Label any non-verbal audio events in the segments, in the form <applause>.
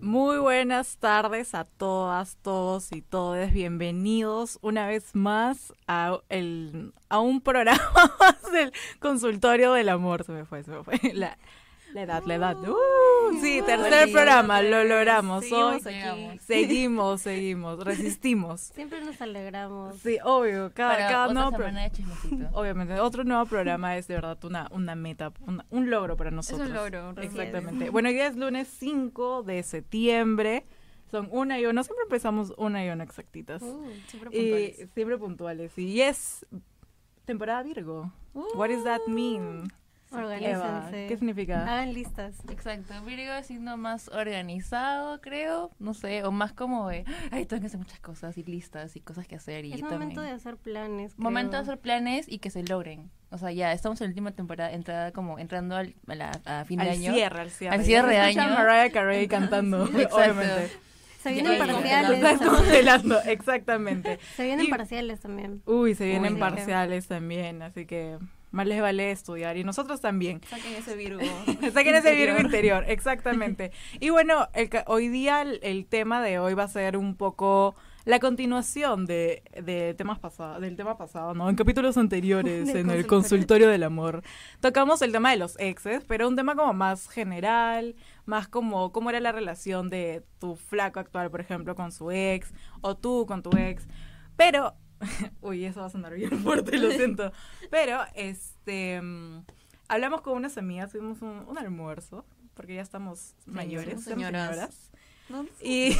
Muy buenas tardes a todas, todos y todes. Bienvenidos una vez más a, el, a un programa <laughs> del consultorio del amor. Se me fue, se me fue. La, la edad, la edad. Uh, sí, tercer programa, lo logramos. Seguimos Hoy aquí. seguimos, seguimos, resistimos. Siempre nos alegramos. Sí, obvio, cada, cada nuevo pro- semana de chismecito. <laughs> Obviamente, otro nuevo programa es de verdad una, una meta, una- un logro para nosotros. logro, realmente. Exactamente. Bueno, hoy día es lunes 5 de septiembre. Son una y una. Siempre empezamos una y una exactitas. Uh, siempre y puntuales. siempre puntuales. Y es temporada Virgo. What does that mean? Organícense. ¿qué significa? Hagan listas. Exacto, Virgo es signo más organizado, creo, no sé, o más como de, ay, tengo que hacer muchas cosas y listas y cosas que hacer y Es también. momento de hacer planes. Momento de creo. hacer planes y que se logren. O sea, ya estamos en la última temporada, entrada como entrando al, a, la- a fin de Al año. cierre, al cierre. Al cierre de año. Mariah Carey cantando, <laughs> Exacto. obviamente. Se vienen parciales. Está también. congelando, exactamente. Se vienen Y- parciales también. Uy, se vienen Uy, sí. parciales también, así que más les vale estudiar y nosotros también. Saquen ese Virgo. <laughs> Saquen ese Virgo interior, exactamente. Y bueno, el hoy día el, el tema de hoy va a ser un poco la continuación de, de temas pasados, del tema pasado, ¿no? En capítulos anteriores, en el consultorio del amor, tocamos el tema de los exes, pero un tema como más general, más como cómo era la relación de tu flaco actual, por ejemplo, con su ex, o tú con tu ex. Pero, <laughs> uy, eso va a sonar bien fuerte, lo siento. Pero, este, mm, hablamos con unas amigas, tuvimos un, un almuerzo, porque ya estamos mayores, señoras. señoras. No, Y,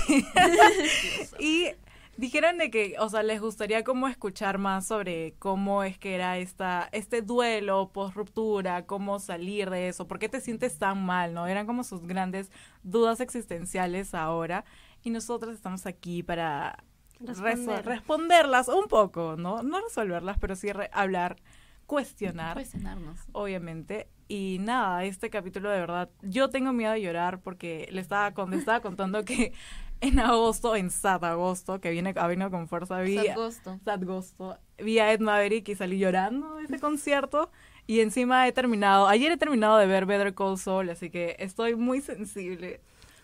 <laughs> y dijeron de que, o sea, les gustaría como escuchar más sobre cómo es que era esta, este duelo post ruptura, cómo salir de eso, por qué te sientes tan mal, ¿no? Eran como sus grandes dudas existenciales ahora. Y nosotros estamos aquí para Responder. responderlas un poco, ¿no? No resolverlas, pero sí re- hablar, cuestionar cuestionarnos. obviamente. Y nada, este capítulo de verdad, yo tengo miedo de llorar porque le estaba, con, le estaba contando que <laughs> en agosto, en Sad Agosto, que viene, ha venido con fuerza, vi, Agosto. Sad Agosto, vi a Ed Maverick y salí llorando de ese concierto. Y encima he terminado, ayer he terminado de ver Better Call Saul, así que estoy muy sensible.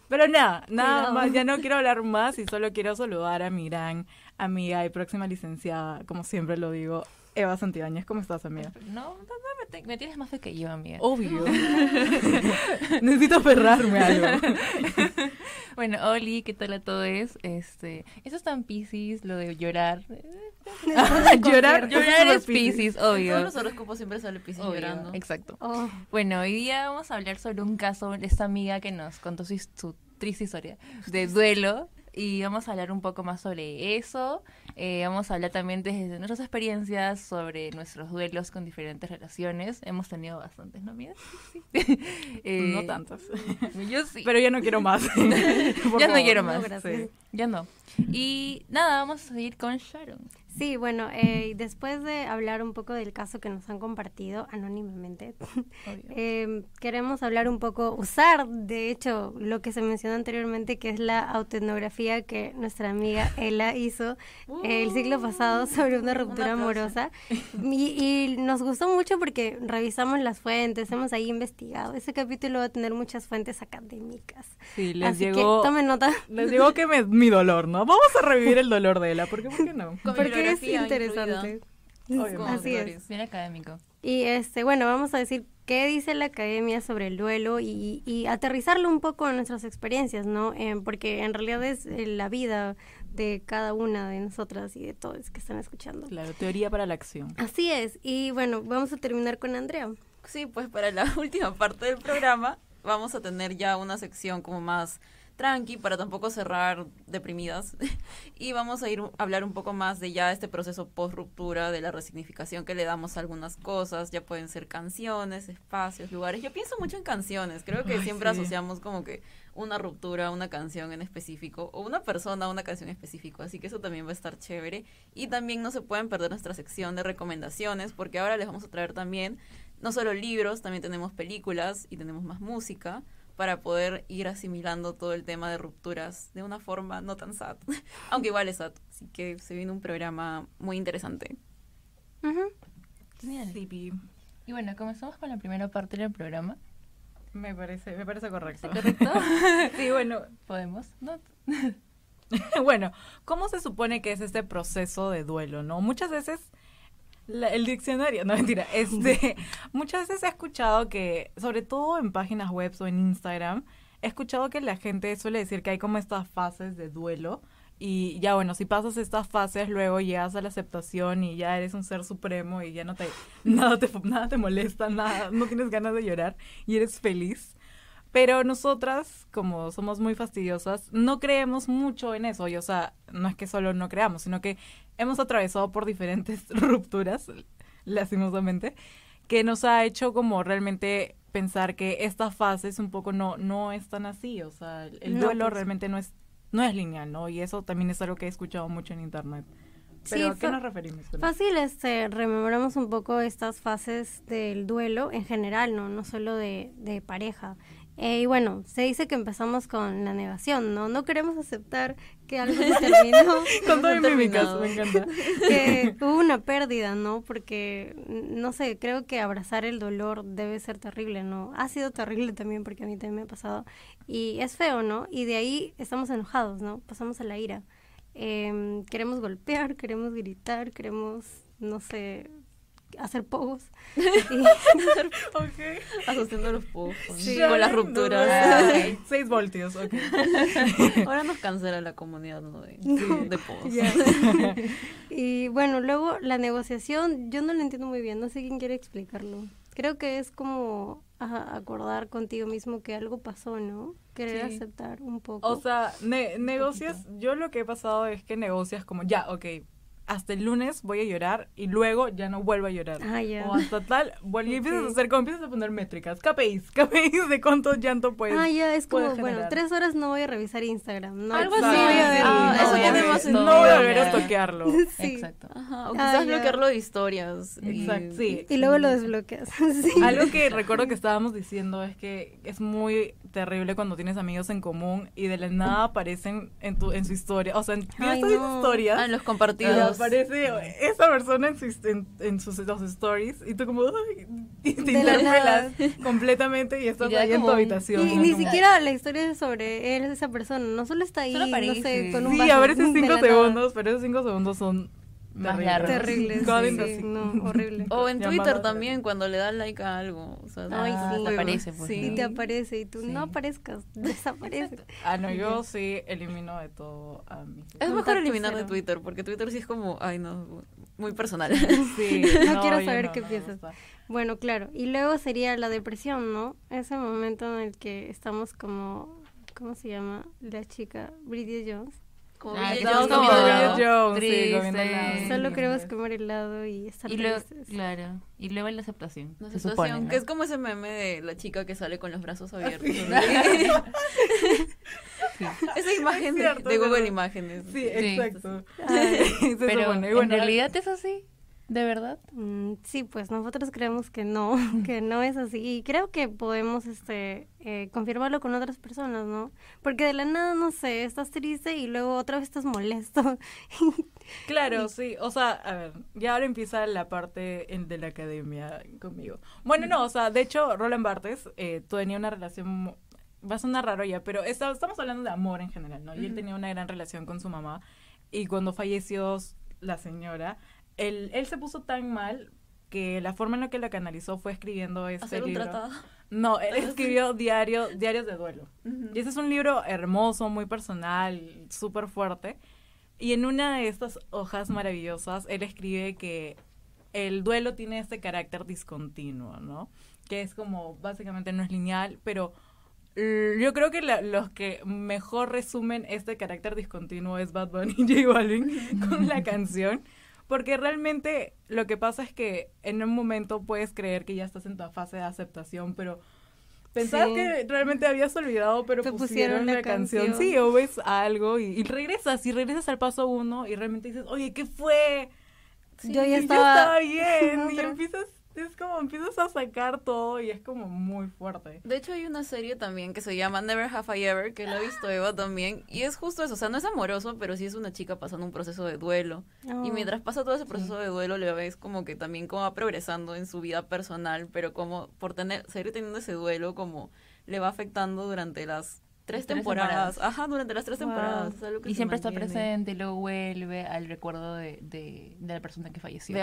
Pero nada, nada Cuidado. más, ya no quiero hablar más y solo quiero saludar a mi gran amiga y próxima licenciada, como siempre lo digo, Eva Santibáñez. ¿Cómo estás, amiga? No, no, no, me, te- me tienes más fe que yo, amiga. Obvio. <laughs> Necesito aferrarme a algo. <laughs> Bueno, Oli, ¿qué tal a todos? Este, eso es tan Pisces, lo de llorar. <laughs> Llorar, Llorar es Piscis. Pisces, Todos obvio. los horóscopos siempre sale Piscis Obvio, llorando. Exacto. Oh, Bueno, hoy día vamos a hablar sobre un caso de esta amiga que nos contó su, su triste historia de duelo y vamos a hablar un poco más sobre eso. Eh, vamos a hablar también desde nuestras experiencias sobre nuestros duelos con diferentes relaciones. Hemos tenido bastantes, ¿no? Sí. <laughs> Eh, No tantas. Yo sí. Pero ya no quiero más. <laughs> Ya no quiero más. Sí. Ya no. Y nada, vamos a seguir con Sharon. Sí, bueno, eh, después de hablar un poco del caso que nos han compartido anónimamente, eh, queremos hablar un poco, usar de hecho lo que se mencionó anteriormente, que es la autoetnografía que nuestra amiga <laughs> Ela hizo eh, el ciclo pasado sobre una ruptura amorosa. Y, y nos gustó mucho porque revisamos las fuentes, hemos ahí investigado. Ese capítulo va a tener muchas fuentes académicas. Sí, les Así llegó. que tomen nota. Les llegó que me, mi dolor, ¿no? Vamos a revivir el dolor de Ela. ¿Por qué, por qué no? Porque es bibliografía interesante. Así es. Bien académico. Y este, bueno, vamos a decir qué dice la academia sobre el duelo y, y aterrizarlo un poco en nuestras experiencias, ¿no? Eh, porque en realidad es eh, la vida de cada una de nosotras y de todos que están escuchando. Claro, teoría para la acción. Así es. Y bueno, vamos a terminar con Andrea. Sí, pues para la <laughs> última parte del programa vamos a tener ya una sección como más tranqui para tampoco cerrar deprimidas. <laughs> Y vamos a ir a hablar un poco más de ya este proceso post ruptura de la resignificación que le damos a algunas cosas. Ya pueden ser canciones espacios lugares. Yo pienso mucho en canciones. Creo que Ay, siempre sí. asociamos como que una ruptura a una canción en específico o una persona a una canción en específico. Así que eso también va a estar chévere. Y también no se pueden perder nuestra sección de recomendaciones porque ahora les vamos a traer también no solo libros, también tenemos películas y tenemos más música para poder ir asimilando todo el tema de rupturas de una forma no tan sad, <laughs> aunque igual es sad. Así que se viene un programa muy interesante. Pi. Y bueno, comenzamos con la primera parte del programa. me parece, me parece correcto. ¿Correcto? <laughs> sí, bueno, ¿Podemos? ¿No? <laughs> bueno, ¿cómo se supone que es este proceso de duelo, no? Muchas veces la- el diccionario, no mentira, <laughs> este, muchas veces he escuchado que, sobre todo en páginas web o en Instagram, he escuchado que la gente suele decir que hay como estas fases de duelo y ya bueno, si pasas estas fases luego llegas a la aceptación y ya eres un ser supremo y ya no te <laughs> nada te nada te molesta, nada, no tienes ganas de llorar y eres feliz. Pero nosotras, como somos muy fastidiosas, no creemos mucho en eso. Y, o sea, no es que solo no creamos, sino que hemos atravesado por diferentes <laughs> rupturas, lastimosamente, que nos ha hecho como realmente pensar que esta fase es un poco no, no es tan así. O sea, el No, duelo pues. realmente no es, no es lineal, ¿no? Y eso también es algo que he escuchado mucho en internet. Pero Sí, ¿a qué nos referimos? con? Fácil, este, rememoramos un poco estas fases del duelo en general, no, no solo de, de pareja. Eh, y bueno, se dice que empezamos con la negación, ¿no? No queremos aceptar que algo se terminó, <laughs> Con todo mímicas, me encanta. <laughs> que hubo una pérdida, ¿no? Porque, mm, no sé, creo que abrazar el dolor debe ser terrible, ¿no? Ha sido terrible también porque a mí también me ha pasado. Y es feo, ¿no? Y de ahí estamos enojados, ¿no? Pasamos a la ira. Em, queremos golpear, queremos gritar, queremos, no sé, hacer pogos. <laughs> Y- <laughs> Ok. Asociando los pocos Sí. con las rupturas. Ah, <laughs> Seis voltios, ok. Ahora nos cancela la comunidad ¿no? de, No. de pocos. Ya. y bueno, luego la negociación, yo no lo entiendo muy bien, no sé quién quiere explicarlo. Creo que es como ajá, acordar contigo mismo que algo pasó, ¿no? Querer Sí. aceptar un poco. O sea, ne- negocias, yo lo que he pasado es que negocias como, ya, ok, hasta el lunes voy a llorar y luego ya no vuelvo a llorar. Ah, ya. O hasta tal, vuelvo y empiezas a hacer como empiezas a poner métricas, KPIs, <laughs> KPIs de cuánto llanto puedes. ah, ya, es como, bueno, tres horas no voy a revisar Instagram, ¿no? Algo así. voy a ver. Ah, no eso más No voy a volver a toquearlo. <laughs> Sí. Exacto. Ajá, o Ah, quizás bloquearlo de historias. y- Exacto, sí. Y luego lo desbloqueas. <laughs> sí. Algo que recuerdo que estábamos diciendo es que es muy terrible cuando tienes amigos en común y de la nada aparecen en tu en su historia, o sea, en Ay, no. historias Ah, en los y compartidos. Aparece esa persona en, sus, en, en sus los stories y tú como ay, y te interpelas <laughs> completamente y estás Y ahí en tu habitación. Y ni Como- siquiera la historia es sobre él, esa persona, no solo está ahí, Solo no sé, con un Sí, vaso a veces cinco segundos, pero esos cinco segundos son Más largos. Terribles, Gotten sí, así. no, horrible. O en Twitter de- también, cuando le das like a algo. O sea, Ay, Ah, sí. te aparece, pues. Sí. Y ¿no? te aparece y tú Sí. no aparezcas, <laughs> desaparece. Ah, no, yo sí elimino de todo a mis Es mejor eliminar de cero. Twitter, porque Twitter sí es como, ay no, muy personal. Sí, <laughs> No quiero yo saber no, qué no piensas. Bueno, claro. Y luego sería la depresión, ¿no? Ese momento en el que estamos como, ¿cómo se llama? La chica, Bridget Jones. Como Ah, Bridget Jones como helado. Jones, sí, comiendo helado. Solo queremos comer helado y estar Y luego, claro. Y luego la aceptación. La supone. ¿no? que es como ese meme de la chica que sale con los brazos abiertos. <laughs> Esa imagen de, cierto, de es Google. Imágenes. Sí, Sí. exacto. Ay, <laughs> Pero supone, en bueno, realidad es así. ¿De verdad? mm, sí, pues nosotros creemos que no, <laughs> que no es así. Y creo que podemos este, eh, confirmarlo con otras personas, ¿no? Porque de la nada, no sé, estás triste y luego otra vez estás molesto. <laughs> Claro, sí. O sea, a ver, ya ahora empieza la parte en- de la academia conmigo. Bueno, no, o sea, de hecho, Roland Barthes eh, tenía una relación, va a sonar raro ya, pero esta- estamos hablando de amor en general, ¿no? Y él tenía una gran relación con su mamá. Y cuando falleció la señora, él, él se puso tan mal que la forma en la que la canalizó fue escribiendo este Hacer un libro. tratado. No, él escribió diario, diarios de duelo. Y ese es un libro hermoso, muy personal, súper fuerte. Y en una de estas hojas maravillosas, él escribe que el duelo tiene este carácter discontinuo, ¿no? Que es como, básicamente no es lineal, pero yo creo que la- los que mejor resumen este carácter discontinuo es Bad Bunny y J Balvin <laughs> con la canción. Porque realmente lo que pasa es que en un momento puedes creer que ya estás en tu fase de aceptación, pero pensar Sí. que realmente habías olvidado, pero Te pusieron, pusieron la, canción. canción. Sí, o ves algo y, y regresas, y regresas al paso uno y realmente dices, oye, ¿qué fue? Yo ya Sí, estaba- bien. <laughs> y empiezas, es como empiezas a sacar todo y es como muy fuerte. De hecho, hay una serie también que se llama Never Have I Ever, que la ha visto Eva también, y es justo eso, o sea, no es amoroso, pero sí es una chica pasando un proceso de duelo. Y Oh. mientras pasa todo ese proceso de duelo, le ves como que también cómo va progresando en su vida personal, pero como por tener, seguir teniendo ese duelo, como le va afectando durante las tres, Tres temporadas. temporadas. Ajá, durante las tres Wow. temporadas. es algo que Y siempre está mantiene. presente y luego vuelve al recuerdo de, de, de la persona que falleció.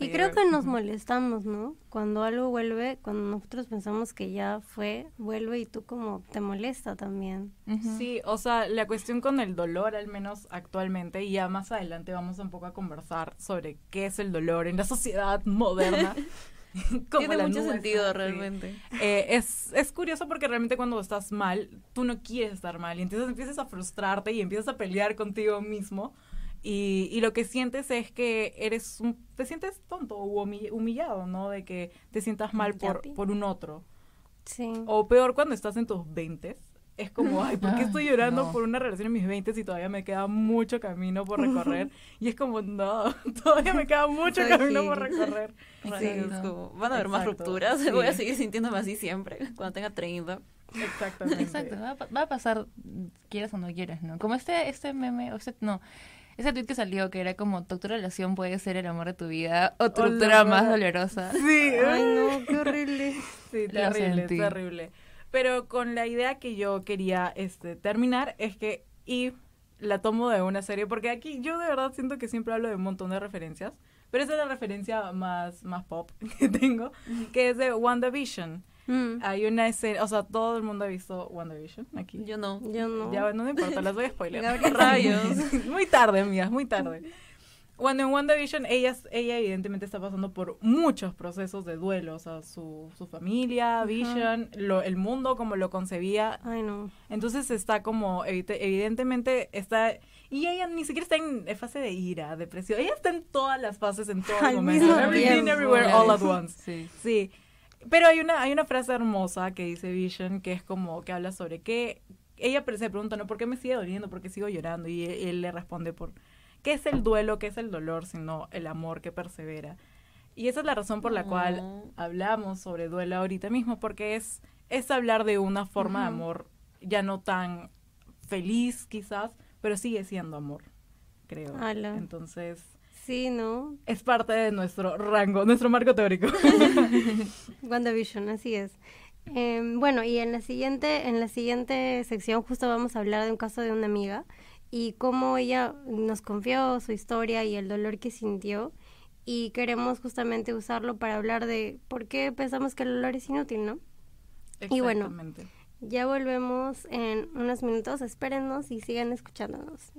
Y creo que nos molestamos, ¿no? Cuando algo vuelve, cuando nosotros pensamos que ya fue, vuelve y tú como te molesta también. Sí, o sea, la cuestión con el dolor, al menos actualmente, y ya más adelante vamos un poco a conversar sobre qué es el dolor en la sociedad moderna. <laughs> <laughs> Tiene mucho nube sentido está, sí. realmente. Eh, es, es curioso porque realmente cuando estás mal, tú no quieres estar mal y entonces empiezas a frustrarte y empiezas a pelear contigo mismo y, y lo que sientes es que eres un, te sientes tonto o humi- humillado, ¿no? De que te sientas mal por, por un otro. Sí. O peor cuando estás en tus 20 es como, ay, ¿por qué Ay, estoy llorando no. por una relación en mis 20 y todavía me queda mucho camino por recorrer? y es como, no, <laughs> todavía me queda mucho Soy camino por recorrer. Sí, es como, van a haber más Exacto, rupturas, sí. <laughs> voy a seguir sintiéndome así siempre, cuando tenga 30. Exactamente. Exacto, va a, va a pasar, quieras o no quieras, ¿no? Como este, este meme, o este, no, ese tweet que salió que era como, tu relación puede ser el amor de tu vida o tu Hola, ruptura más dolorosa. Sí, Ay, no, qué <laughs> horrible. Sí, terrible, terrible. Pero con la idea que yo quería este, terminar es que, y la tomo de una serie, porque aquí yo de verdad siento que siempre hablo de un montón de referencias, pero esa es la referencia más, más pop <laughs> que tengo, que es de WandaVision. Mm, Hay una escena, o sea, todo el mundo ha visto WandaVision aquí. Yo no. yo no. Ya, no me importa, las voy a spoiler. <laughs> Rayos. muy tarde, amigas, muy tarde. <laughs> Cuando en WandaVision ella, ella evidentemente está pasando por muchos procesos de duelo, o sea, su, su familia, Vision, lo, el mundo como lo concebía. Ay, no. Entonces está como, evidentemente está... Y ella ni siquiera está en fase de ira, depresión. Ella está en todas las fases, en todo Al momento. Everything, everywhere, all at once. Sí. Sí. Pero hay una, hay una frase hermosa que dice Vision, que es como que habla sobre que ella se pregunta, ¿no? ¿Por qué me sigue doliendo? ¿Por qué sigo llorando? Y él, él le responde por ¿qué es el duelo? ¿Qué es el dolor? Sino el amor que persevera. Y esa es la razón por la cual Oh. hablamos sobre duelo ahorita mismo, porque es, es hablar de una forma de Ujú. amor ya no tan feliz quizás, pero sigue siendo amor, creo. Ala. Entonces, Sí, ¿no? es parte de nuestro rango, nuestro marco teórico. <laughs> WandaVision, así es. Em, bueno, y en la siguiente, en la siguiente sección justo vamos a hablar de un caso de una amiga y cómo ella nos confió su historia y el dolor que sintió y queremos justamente usarlo para hablar de por qué pensamos que el dolor es inútil, ¿no? Y bueno. Exactamente. Ya volvemos en unos minutos, espérennos y sigan escuchándonos.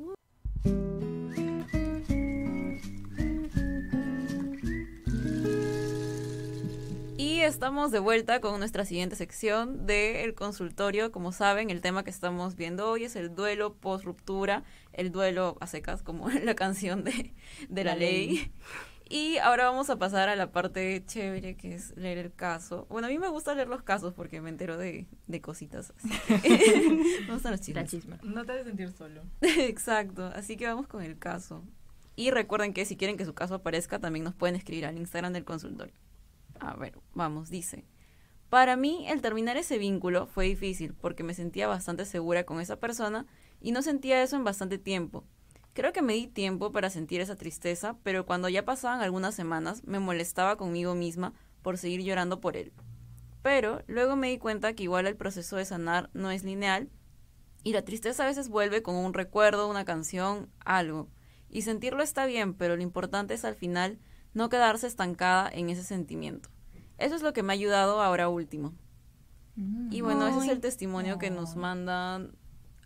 Estamos de vuelta con nuestra siguiente sección del consultorio. Como saben, el tema que estamos viendo hoy es el duelo post ruptura, el duelo a secas, como <laughs> la canción de, de la, La ley. ley. Y ahora vamos a pasar a la parte chévere que es leer el caso. Bueno, a mí me gusta leer los casos porque me entero de, de cositas. <laughs> Me gustan los La chismes. chisma. No te hagas sentir solo. <laughs> Exacto, así que vamos con el caso. Y recuerden que si quieren que su caso aparezca, también nos pueden escribir al Instagram del consultorio. A ver, vamos, dice. Para mí, el terminar ese vínculo fue difícil porque me sentía bastante segura con esa persona y no sentía eso en bastante tiempo. Creo que me di tiempo para sentir esa tristeza, pero cuando ya pasaban algunas semanas me molestaba conmigo misma por seguir llorando por él. Pero luego me di cuenta que igual el proceso de sanar no es lineal y la tristeza a veces vuelve con un recuerdo, una canción, algo. Y sentirlo está bien, pero lo importante es al final no quedarse estancada en ese sentimiento. Eso es lo que me ha ayudado ahora último. Y bueno, ese es el testimonio que nos mandan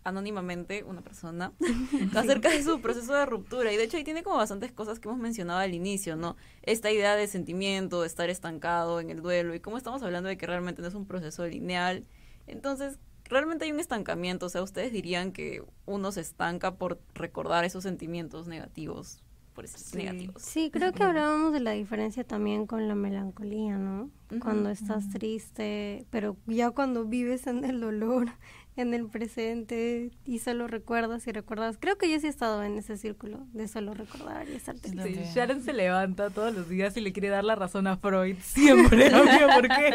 anónimamente una persona <laughs> <laughs> acerca de su proceso de ruptura. Y de hecho ahí tiene como bastantes cosas que hemos mencionado al inicio, ¿no? Esta idea de sentimiento, de estar estancado en el duelo y cómo estamos hablando de que realmente no es un proceso lineal. Entonces, realmente hay un estancamiento. O sea, ustedes dirían que uno se estanca por recordar esos sentimientos negativos por esos Sí. negativos. Sí, creo que hablábamos de la diferencia también con la melancolía, ¿no? Cuando estás triste, pero ya cuando vives en el dolor, <laughs> en el presente y solo recuerdas y recuerdas. Creo que yo sí he estado en ese círculo de solo recordar y estar triste. Sí, Sharon se levanta todos los días y le quiere dar la razón a Freud. Siempre, <laughs> ¿por qué?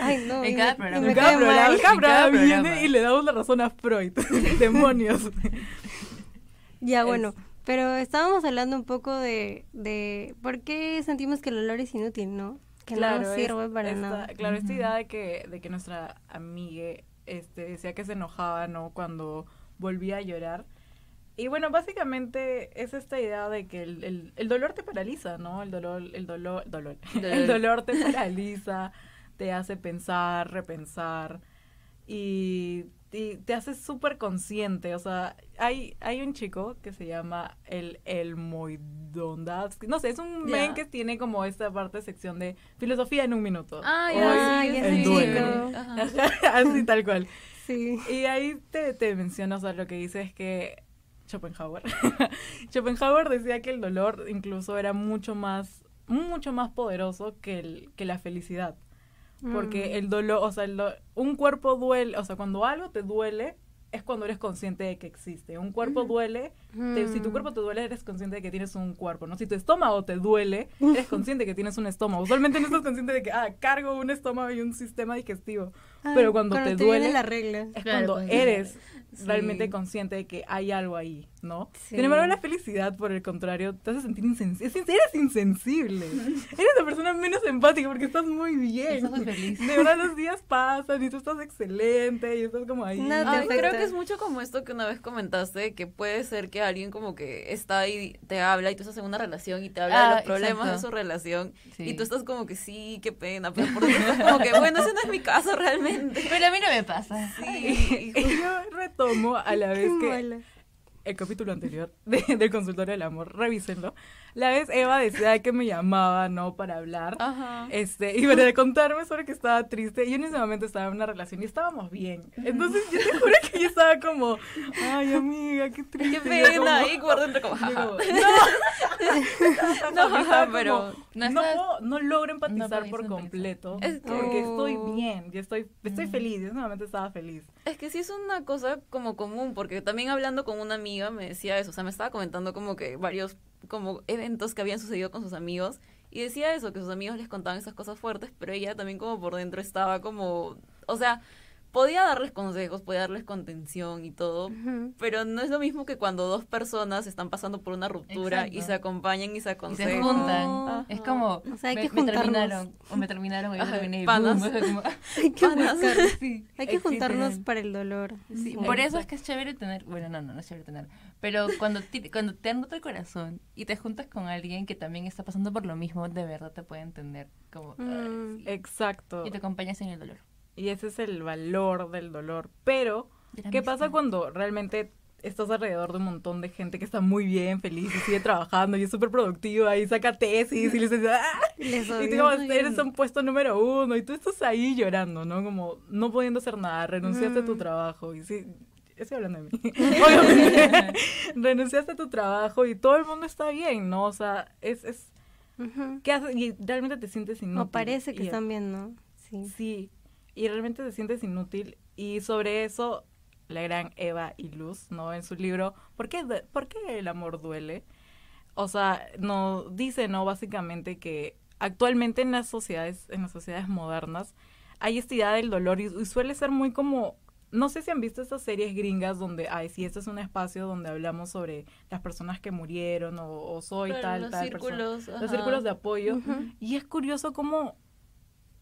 Ay, no. En cada programa. me En cada programa, cada viene programa. y le damos la razón a Freud. <laughs> Demonios. Ya, bueno. Pero estábamos hablando un poco de, de por qué sentimos que el olor es inútil, ¿no? Que no es- sirve para esta- nada. Claro, esta idea de que, de que nuestra amiga este, decía que se enojaba, ¿no? Cuando volvía a llorar. Y bueno, básicamente es esta idea de que el, el- el dolor te paraliza, ¿no? El dolor, el dolor, dolor. <laughs> El dolor te <laughs> paraliza, te hace pensar, repensar y, y te hace súper consciente. O sea, hay, hay un chico que se llama el El Moidondavsky. No sé, es un Ya. men que tiene como esta parte sección de filosofía en un minuto. Ay, Hoy ay, el duelo. <laughs> Así tal cual. Sí. Y ahí te, te menciona, o sea, lo que dice es que Schopenhauer. <laughs> Schopenhauer decía que el dolor incluso era mucho más, mucho más poderoso que, el, que la felicidad. Porque Mm. el dolor, o sea, el do- un cuerpo duele, o sea, cuando algo te duele, es cuando eres consciente de que existe. Un cuerpo duele, te- si tu Mm. cuerpo te duele, eres consciente de que tienes un cuerpo, ¿no? Si tu estómago te duele, eres <laughs> consciente de que tienes un estómago. Usualmente no estás consciente de que, ah, cargo un estómago y un sistema digestivo. Ay, pero cuando, te, viene duele, la regla. es Claro, cuando cuando- eres Sí. realmente consciente de que hay algo ahí, ¿no? Sí. Sin embargo, la felicidad, por el contrario, te hace sentir insensible. Eres insensible. <laughs> eres la persona menos empática porque estás muy bien. Estás muy feliz. De verdad, los días pasan y tú estás excelente y estás como ahí. Te Ay, creo que es mucho como esto que una vez comentaste, que puede ser que alguien como que está ahí, te habla y tú estás en una relación y te habla de Ah, los problemas exacto. de su relación Sí. y tú estás como que sí, qué pena, pero por estás como que bueno, ese no es mi caso realmente. Pero a mí no me pasa. Sí. Y yo retomo a la <laughs> Qué vez que mala. el capítulo anterior de- del consultorio del amor, revísenlo. La vez Eva decía que me llamaba, ¿no? Para hablar. Ajá. Este, y para contarme sobre que estaba triste. Yo en ese momento estaba en una relación y estábamos bien. Entonces yo te juro que yo estaba como, ay amiga, qué triste. Qué yo pena, <laughs> <laughs> y por dentro como, yo jaja. como, No, no, pero no no, estás- no logro empatizar puedes por completo. Es que- porque estoy bien, yo estoy, estoy feliz. En ese momento estaba feliz. Es que sí es una cosa como común, porque también hablando con una amiga me decía eso, o sea, me estaba comentando como que varios como eventos que habían sucedido con sus amigos y decía eso, que sus amigos les contaban esas cosas fuertes, pero ella también como por dentro estaba como, o sea, podía darles consejos, podía darles contención y todo, pero no es lo mismo que cuando dos personas están pasando por una ruptura y se acompañan y se Y se aconsejan. juntan. Ajá. Es como, O sea, hay me, que me juntarnos. terminaron, o me terminaron, o yo terminé, panas. boom, o sea, como- <laughs> Hay que Panas. buscar- sí, Hay que existen. juntarnos para el dolor. Sí, Sí. por eso es que es chévere tener, bueno, no, no, no es chévere tener, pero cuando te, cuando te han roto el corazón y te juntas con alguien que también está pasando por lo mismo, de verdad te puede entender, como, Mm. sí. Exacto. y te acompañas en el dolor. Y ese es el valor del dolor. Pero, ¿qué pasa cuando realmente estás alrededor de un montón de gente que está muy bien, feliz y sigue trabajando y es súper productiva y saca tesis y les dice, ¡ah! <laughs> Les Y tú como, eres un puesto número uno y tú estás ahí llorando, ¿no? Como no pudiendo hacer nada, renunciaste a tu Mm. trabajo y sí, estoy hablando de mí, <laughs> obviamente, renunciaste a tu trabajo y todo el mundo está bien, ¿no? O sea, es, es. ¿qué haces? Y realmente te sientes inútil. O parece que Y- están bien, ¿no? Sí. Sí, y realmente te sientes inútil. Y sobre eso, la gran Eva y Luz, ¿no? En su libro, ¿Por qué, ¿por qué el amor duele? O sea, no, dice, ¿no? Básicamente que actualmente en las sociedades, en las sociedades modernas, hay esta idea del dolor y, y suele ser muy como... No sé si han visto estas series gringas donde, ay, sí, este es un espacio donde hablamos sobre las personas que murieron o, o soy Claro, tal, los tal persona círculos, los ajá. círculos de apoyo. Ujú. Y es curioso cómo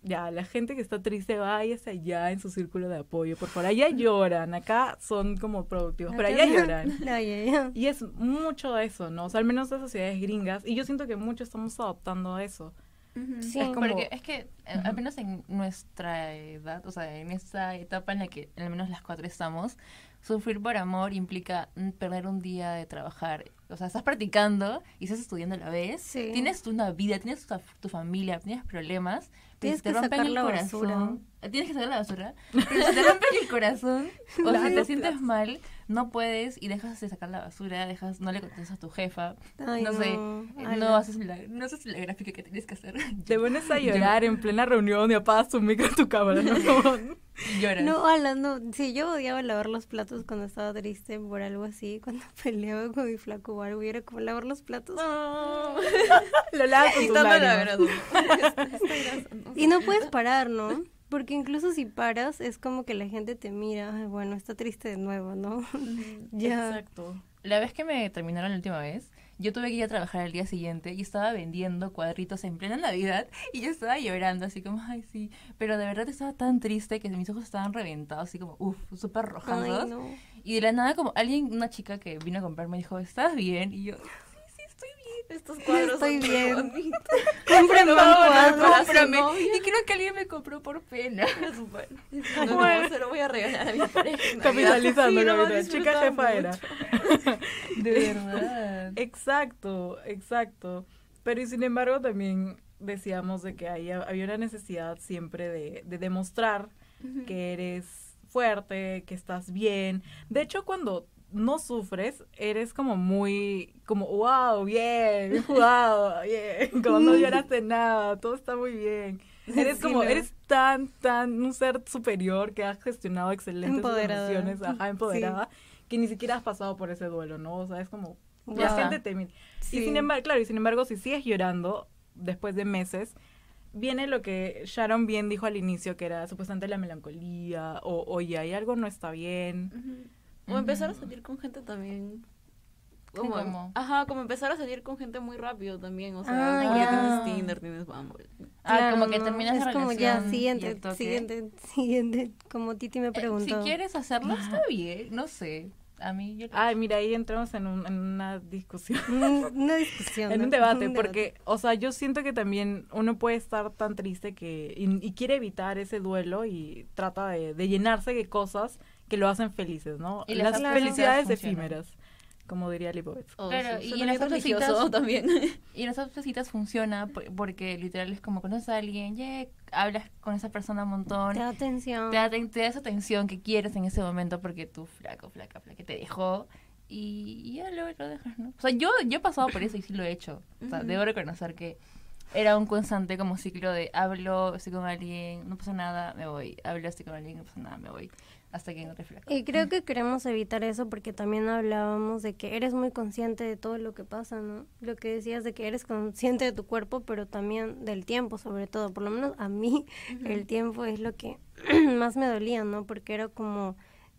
ya la gente que está triste vaya hacia allá en su círculo de apoyo. Por favor, allá lloran, acá son como productivos, pero allá lloran. <laughs> Y es mucho de eso, ¿no? O sea, al menos de sociedades gringas. Y yo siento que muchos estamos adoptando a Sí. es como- Porque es que, eh, al menos en nuestra edad, o sea, en esta etapa en la que al menos las cuatro estamos, sufrir por amor implica mm, perder un día de trabajar. O sea, estás practicando y estás estudiando a la vez. Sí. Tienes tu- una vida, tienes tu, tu familia, tienes problemas. Tienes si te que rompen sacar el la corazón, basura. Tienes que sacar la basura. Pero si te rompen el corazón <laughs> o si te sientes mal, no puedes y dejas de sacar la basura, dejas, no le contestas a tu jefa. Ay, no, sé, no. no haces la, no haces la gráfica que tienes que hacer. <laughs> Te pones a llorar en plena reunión y apagas tu micro tu cámara, ¿no? <laughs> Lloras. No, Ala, no. Sí, yo odiaba lavar los platos cuando estaba triste por algo así. <laughs> Cuando peleaba con mi flaco o algo, y era como lavar los platos. Lo lavas con la grasa. Grasa, no Y no puedes parar, ¿no? Porque incluso si paras, es como que la gente te mira. Ay, bueno, está triste de nuevo, ¿no? <laughs> ya. Exacto. La vez que me terminaron la última vez, yo tuve que ir a trabajar al día siguiente y estaba vendiendo cuadritos en plena Navidad <laughs> y yo estaba llorando así como, ay sí, pero de verdad estaba tan triste que mis ojos estaban reventados, así como, uff, súper no. Y de la nada como alguien, una chica que vino a comprarme dijo, ¿estás bien? Y yo, sí, sí, estoy bien. Estos cuadros Estoy son bien. muy bonitos. <laughs> Cómprame un cómprame. novia. Y creo que alguien me compró por pena. <laughs> Era <laughs> súper. No, no, se lo voy a regalar a mi pareja. Capitalizando, Sí. Chica jefa era. De verdad. Exacto, exacto. Pero y sin embargo también decíamos de que hay- había una necesidad siempre de, de demostrar que eres fuerte, que estás bien. De hecho, cuando no sufres, eres como muy, como, wow, bien, bien jugado, bien, <laughs> como no lloraste nada, todo está muy bien. Eres Sí, como, eres tan, tan un ser superior que has gestionado excelentes Empoderada. emociones, ajá, empoderada, que ni siquiera has pasado por ese duelo, ¿no? O sea, es como, la Wow. gente te mira. Sí. Y sin embargo, claro, y sin embargo, si sigues llorando después de meses, viene lo que Sharon bien dijo al inicio, que era supuestamente la melancolía, o oye, hay algo no está bien. Ujú. O empezar a salir con gente también. Como, ¿Cómo? Ajá, como empezar a salir con gente muy rápido también. O sea, Ah, como ya. tienes Tinder, tienes Bumble. Ah, Claro, como que terminas Es la como ya, relación siguiente, siguiente, <laughs> siguiente. Como Titi me Eh, preguntó. Si quieres hacerlo, está bien, no sé. A mí yo Ay, mira, ahí entramos en, un- en una discusión. Mm, Una discusión. <laughs> En un debate, Un porque, o sea, yo siento que también uno puede estar tan triste que y, y quiere evitar ese duelo y trata de, de llenarse de cosas que lo hacen felices, ¿no? Y las felicidades efímeras, como diría Lipovetsky. Oh, Claro, y suena en las bien otras religioso citas- <laughs> también. Y en las otras citas funciona por- porque literal es como conoces a alguien, yeah, hablas con esa persona un montón, Te da atención. te da, te da esa atención que quieres en ese momento porque tú flaco, flaca, flaca, te dejó y, y ya luego lo dejas, ¿no? O sea, yo, yo he pasado por eso y sí lo he hecho. O sea, Ujú. debo reconocer que era un constante como ciclo de hablo, estoy con alguien, no pasa nada, me voy, hablo, estoy con alguien, no pasa nada, me voy, hasta que flaco. Y creo que queremos evitar eso porque también hablábamos de que eres muy consciente de todo lo que pasa, ¿no? Lo que decías de que eres consciente de tu cuerpo, pero también del tiempo, sobre todo. Por lo menos a mí el tiempo es lo que <clears throat> más me dolía, ¿no? Porque era como,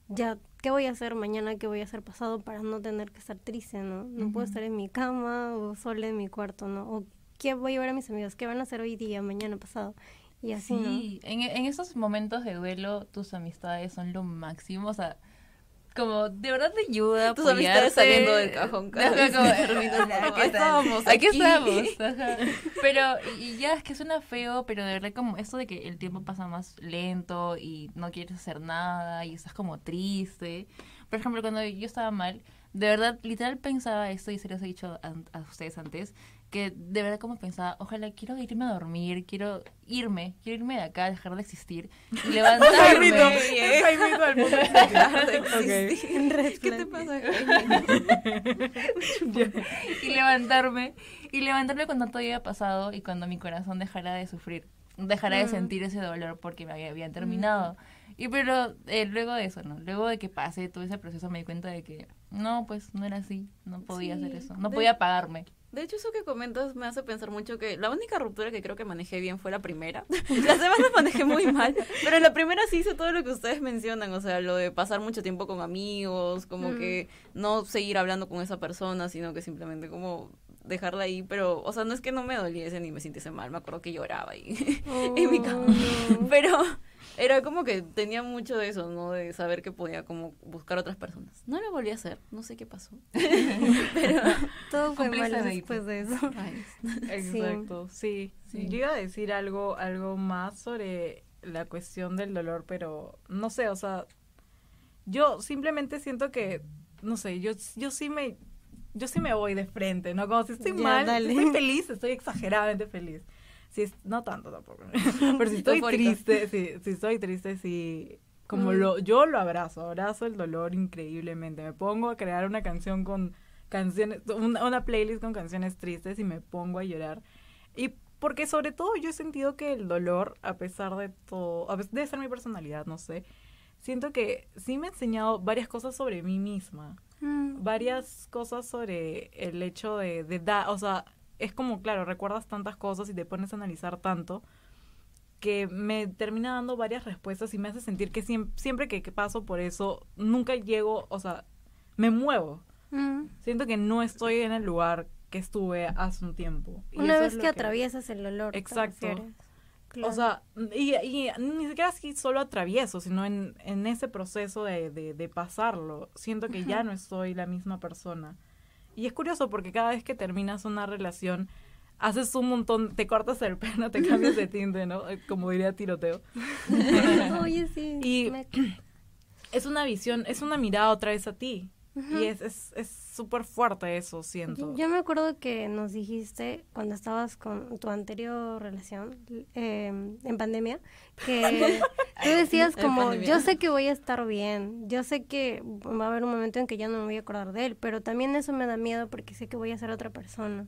ya, ¿qué voy a hacer mañana? ¿Qué voy a hacer pasado para no tener que estar triste, ¿no? No puedo estar en mi cama o sola en mi cuarto, ¿no? O ¿qué voy a llevar a mis amigos? ¿Qué van a hacer hoy día, mañana, pasado? Y así, ¿no? Sí, en, en esos momentos de duelo, tus amistades son lo máximo. O sea, como de verdad te ayuda. Tus amistades saliendo del cajón cada vez como, que terminas, "Hola, como, ¿qué "Ahí tal? estábamos, Aquí aquí". estamos. ajá. Pero, y, y ya es que suena feo, pero de verdad, como esto de que el tiempo pasa más lento y no quieres hacer nada y estás como triste. Por ejemplo, cuando yo estaba mal, de verdad, literal pensaba esto y se los he dicho a, a ustedes antes que de verdad como pensaba, ojalá quiero irme a dormir, quiero irme, quiero irme de acá, dejar de existir y <laughs> levantarme. Es Jaimito del mundo Ok. ¿Qué te pasa? <laughs> <laughs> y levantarme y levantarme cuando todo haya pasado y cuando mi corazón dejara de sufrir dejara de sentir ese dolor porque me había, habían terminado. Y pero eh, luego de eso no luego de que pase todo ese proceso me di cuenta de que no pues no era así no podía Sí, hacer eso no de- podía pagarme De hecho, eso que comentas me hace pensar mucho que la única ruptura que creo que manejé bien fue la primera. <laughs> Las demás las manejé muy mal, pero en la primera sí hice todo lo que ustedes mencionan, o sea, lo de pasar mucho tiempo con amigos, como Mm. que no seguir hablando con esa persona, sino que simplemente como dejarla ahí, pero, o sea, no es que no me doliese ni me sintiese mal, me acuerdo que lloraba ahí <laughs> en mi cama, Oh, no. pero era como que tenía mucho de eso, ¿no? De saber que podía como buscar otras personas. No lo volví a hacer, no sé qué pasó, <laughs> pero... Todo fue Cumpliste mal de después de eso. <laughs> Exacto, sí. Sí. Yo iba a decir algo, algo más sobre la cuestión del dolor, pero no sé, o sea, yo simplemente siento que, no sé, yo, yo sí me, yo sí me voy de frente, ¿no? Como si estoy Ya, mal, dale. estoy feliz, estoy exageradamente feliz. Si es, no tanto tampoco, <laughs> pero si estoy triste, si, si estoy triste, sí, como Mm. lo, yo lo abrazo, abrazo el dolor increíblemente. Me pongo a crear una canción con canciones, una, una playlist con canciones tristes y me pongo a llorar. Y porque sobre todo yo he sentido que el dolor, a pesar de todo, a pesar de ser mi personalidad, no sé, siento que sí me ha enseñado varias cosas sobre mí misma Mm. varias cosas sobre el hecho de, de dar, o sea, es como, claro, recuerdas tantas cosas y te pones a analizar tanto que me termina dando varias respuestas y me hace sentir que siem- siempre que, que paso por eso, nunca llego, o sea, me muevo. Mm. Siento que no estoy en el lugar que estuve hace un tiempo. Y Una vez es que, atraviesas el dolor. ¿te Exacto. O sea, y, y ni siquiera así solo atravieso, sino en, en ese proceso de, de, de pasarlo. Siento que ya no soy la misma persona. Y es curioso porque cada vez que terminas una relación, haces un montón, te cortas el pelo, te cambias de tinte, ¿no? Eh, Como diría tiroteo. <laughs> Oye, sí. Y- me- Es una visión, es una mirada otra vez a ti. Ujú. Y es es es súper fuerte eso, siento. Yo me acuerdo que nos dijiste cuando estabas con tu anterior relación eh, en pandemia que <laughs> tú decías como yo sé que voy a estar bien, yo sé que va a haber un momento en que ya no me voy a acordar de él, pero también eso me da miedo porque sé que voy a ser otra persona.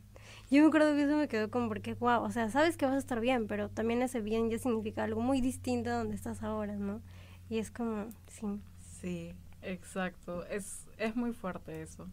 Yo me acuerdo que eso me quedó como porque wow, o sea, sabes que vas a estar bien, pero también ese bien ya significa algo muy distinto a donde estás ahora, ¿no? Y es como, sí. Sí, exacto. Es, es muy fuerte eso.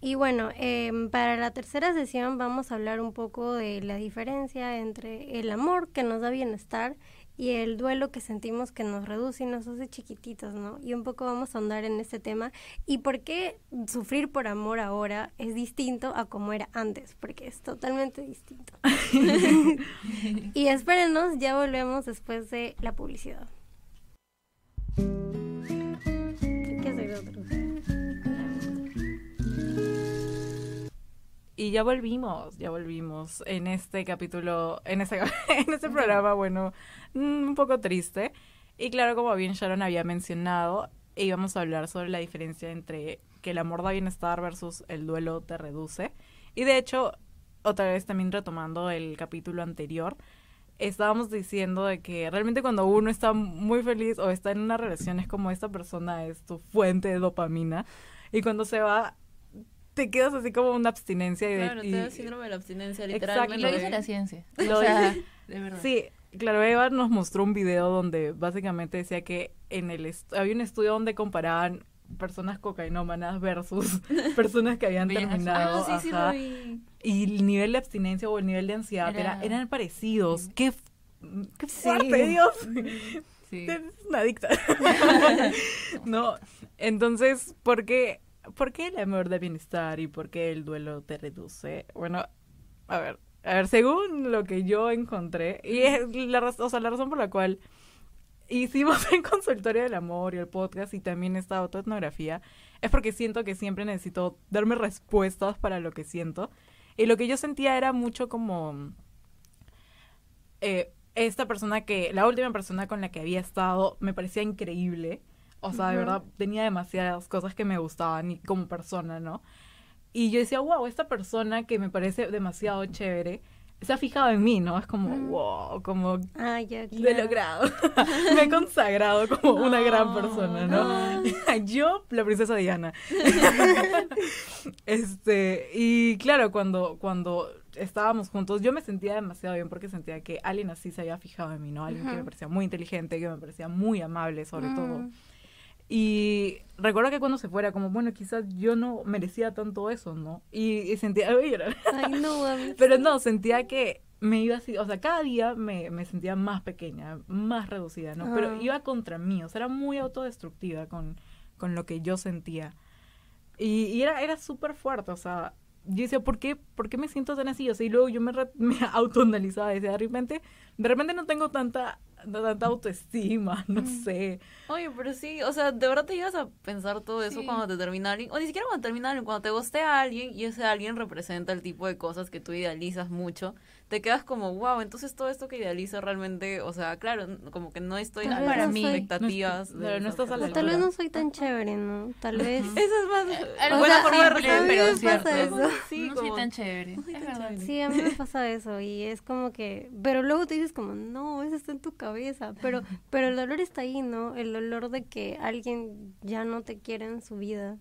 Y bueno, em, para la tercera sesión vamos a hablar un poco de la diferencia entre el amor que nos da bienestar y el duelo que sentimos que nos reduce y nos hace chiquititos, ¿no? Y un poco vamos a andar en este tema y por qué sufrir por amor ahora es distinto a como era antes, porque es totalmente distinto. <laughs> y espérenos, ya volvemos después de la publicidad. Y ya volvimos, ya volvimos en este capítulo, en este, <laughs> en programa, bueno, mm, un poco triste. Y claro, como bien Sharon había mencionado, íbamos a hablar sobre la diferencia entre que el amor da bienestar versus el duelo te reduce. Y de hecho, otra vez también retomando el capítulo anterior, estábamos diciendo de que realmente cuando uno está muy feliz o está en una relación es como esta persona es tu fuente de dopamina. Y cuando se va, te quedas así como una abstinencia y de, Claro, y- te da síndrome de la abstinencia, Exacto. literalmente. Lo dice la ciencia. <laughs> Lo o sea, dice- de verdad. Sí, claro, Eva nos mostró un video donde básicamente decía que en el había un estudio donde comparaban personas cocainómanas versus <laughs> personas que habían terminado. Ah, sí, ajá. Y el nivel de abstinencia o el nivel de ansiedad era, Era- eran parecidos. Qué, qué fuerte, Dios. <laughs> Sí. Es una adicta. <laughs> no, entonces, ¿por qué, ¿por qué el amor da bienestar y por qué el duelo te reduce? Bueno, a ver, a ver, según lo que yo encontré, y es la, o sea, la razón por la cual hicimos <laughs> el consultorio del amor y el podcast y también esta autoetnografía, es porque siento que siempre necesito darme respuestas para lo que siento. Y lo que yo sentía era mucho como eh, esta persona que, la última persona con la que había estado, me parecía increíble. O sea, de verdad, tenía demasiadas cosas que me gustaban y como persona, ¿no? Y yo decía, wow, esta persona que me parece demasiado chévere, se ha fijado en mí, ¿no? Es como, Ujú. wow, como Ah, ya, lo he logrado. <laughs> me he consagrado como <laughs> una gran persona, ¿no? <laughs> Yo, la princesa Diana. este, y claro, cuando, cuando estábamos juntos, yo me sentía demasiado bien porque sentía que alguien así se había fijado en mí, ¿no? Alguien que Ujú. me parecía muy inteligente, que me parecía muy amable, sobre todo. Y recuerdo que cuando se fuera, como, bueno, quizás yo no merecía tanto eso, ¿no? Y, y sentía, <laughs> voy a llorar. Ay, no, mami. Pero no, sentía que me iba así, o sea, cada día me, me sentía más pequeña, más reducida, ¿no? Pero iba contra mí, o sea, era muy autodestructiva con, con lo que yo sentía. Y, y era, era súper fuerte, o sea, yo decía, ¿por qué, ¿por qué me siento tan así? O sea, y luego yo me, re- <laughs> me autoanalizaba, decía, de repente, de repente no tengo tanta, tanta autoestima, <laughs> no sé. Oye, pero sí, o sea, de verdad te llegas a pensar todo eso Sí. cuando te termina alguien, o ni siquiera cuando termina alguien, cuando te gustea a alguien y ese alguien representa el tipo de cosas que tú idealizas mucho, te quedas como, wow, entonces todo esto que idealizo realmente, o sea, claro, como que no estoy Tal a para no mí soy- expectativas. no de pero no estás a la tal vez no soy tan chévere, ¿no? Tal vez... Esa es más Algo buena sea, forma de simple, resolver. pero me cierto. eso. Sí, no soy como- tan chévere. no soy tan chévere. Sí, a mí me pasa eso y es como que, pero luego te dices como, no, eso está en tu cabeza, pero, pero el dolor está ahí, ¿no? El dolor de que alguien ya no te quiere en su vida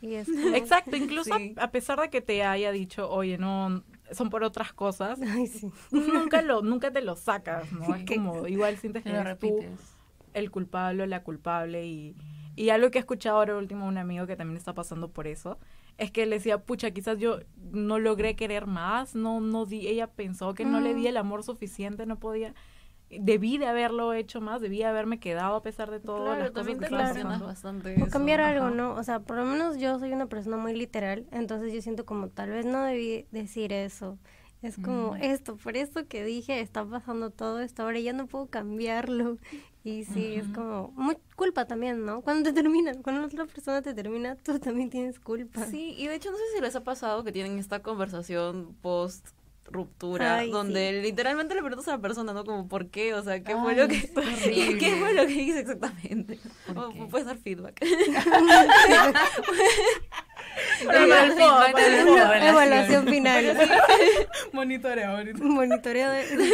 y es como- Exacto, incluso Sí. a, a pesar de que te haya dicho, oye, no, son por otras cosas, <laughs> Ay, sí. nunca lo, <laughs> nunca te lo sacas, ¿no? Es como, igual sientes Te que lo eres tú el culpable o la culpable y, y algo que he escuchado ahora último un amigo que también está pasando por eso es que le decía pucha quizás yo no logré querer más no no di ella pensó que no le di Mm. el amor suficiente no podía debí de haberlo hecho más debí de haberme quedado a pesar de todo Claro, las también te relacionas O eso. cambiar algo, ajá. ¿no? O sea, por lo menos yo soy una persona muy literal, entonces yo siento como tal vez no debí decir eso. Es como Mm. esto, por esto que dije, está pasando todo esto, ahora ya no puedo cambiarlo. <laughs> Y sí, es como muy culpa también, ¿no? Cuando te terminan, cuando otra persona te termina, tú también tienes culpa. Sí, y de hecho no sé si les ha pasado que tienen esta conversación post ruptura Ay, donde literalmente le preguntas a la persona, ¿no? Como por qué, o sea, qué fue lo que <laughs> qué fue lo que hice exactamente. Puedes dar feedback. <laughs> <laughs> Evaluación. Final. Monitoreo de...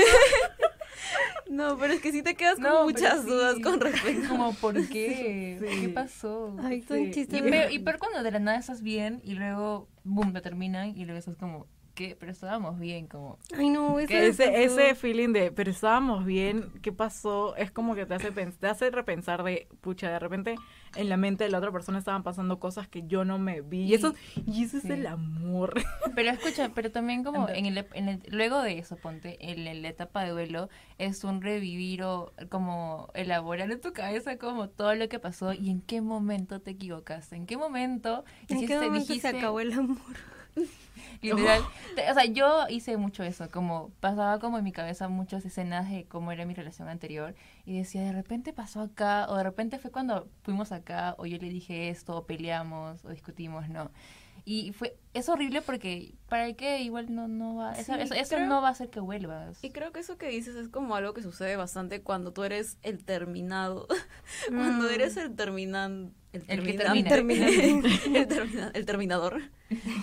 no, pero es que sí te quedas con No, pero muchas sí. dudas con respecto. Como, ¿por qué? Sí. ¿Qué pasó? Ay, son Sí. chistes. Y peor, y peor cuando de la nada estás bien y luego, boom, te terminan y luego estás como, ¿qué? Pero estábamos bien, como... Ay, no, ese, ese feeling de, pero estábamos bien, ¿qué pasó? Es como que te hace, pens- te hace repensar de, pucha, de repente en la mente de la otra persona estaban pasando cosas que yo no me vi. Y eso, y eso es el amor. <laughs> Pero escucha, pero también como en el, en el- luego de eso, ponte, en, la etapa de duelo, es un revivir o como elaborar en tu cabeza como todo lo que pasó y en qué momento te equivocaste, en qué momento ¿En qué momento se dijiste, acabó el amor? <laughs> <laughs> literal, te- o sea, yo hice mucho eso, como pasaba como en mi cabeza muchas escenas de cómo era mi relación anterior y decía, de repente pasó acá, o de repente fue cuando fuimos acá, o yo le dije esto, o peleamos, o discutimos, ¿no? Y fue, es horrible porque para el que igual no, no va, eso, Sí, eso, eso creo- no va a hacer que vuelvas. Y creo que eso que dices es como algo que sucede bastante cuando tú eres el terminado. <laughs> cuando Mm. eres el terminan el, El que terminante. termina. <laughs> el, termina- el terminador.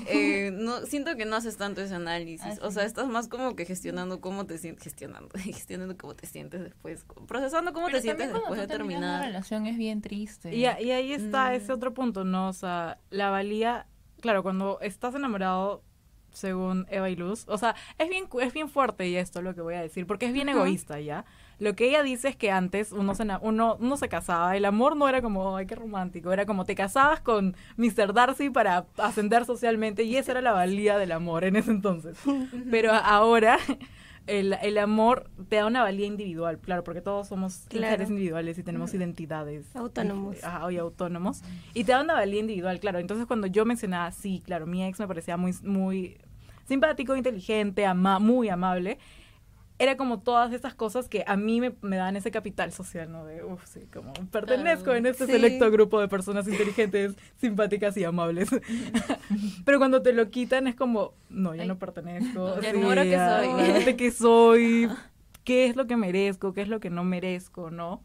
Eh, no siento que no haces tanto ese análisis. Ah, O sea, estás más como que gestionando cómo te sientes, gestionando, <laughs> gestionando cómo te sientes después, procesando cómo Pero te sientes después de terminar. relación es bien triste. Y, y ahí está Mm. ese otro punto, ¿no? O sea, la valía, claro, cuando estás enamorado, según Eva y Luz, o sea, es bien, es bien fuerte y esto lo que voy a decir, porque es bien egoísta, ¿ya? Lo que ella dice es que antes uno se, uno, uno se casaba, el amor no era como, ay, qué romántico, era como te casabas con Mr. Darcy para ascender socialmente y esa era la valía del amor en ese entonces. Pero ahora... El, el amor te da una valía individual, claro, porque todos somos Claro. seres individuales y tenemos identidades Autónomos. dif- ajá, y autónomos. Y te da una valía individual, claro. Entonces, cuando yo mencionaba, sí, claro, mi ex me parecía muy, muy simpático, inteligente, ama muy amable, era como todas esas cosas que a mí me, me dan ese capital social, ¿no? De, uff, sí, como pertenezco en este Sí. selecto grupo de personas inteligentes, simpáticas y amables. <laughs> Pero cuando te lo quitan es como, no, yo Ay. no pertenezco. ¿Y ahora qué ah, soy? ¿De qué soy? <laughs> ¿Qué es lo que merezco? ¿Qué es lo que no merezco? ¿No?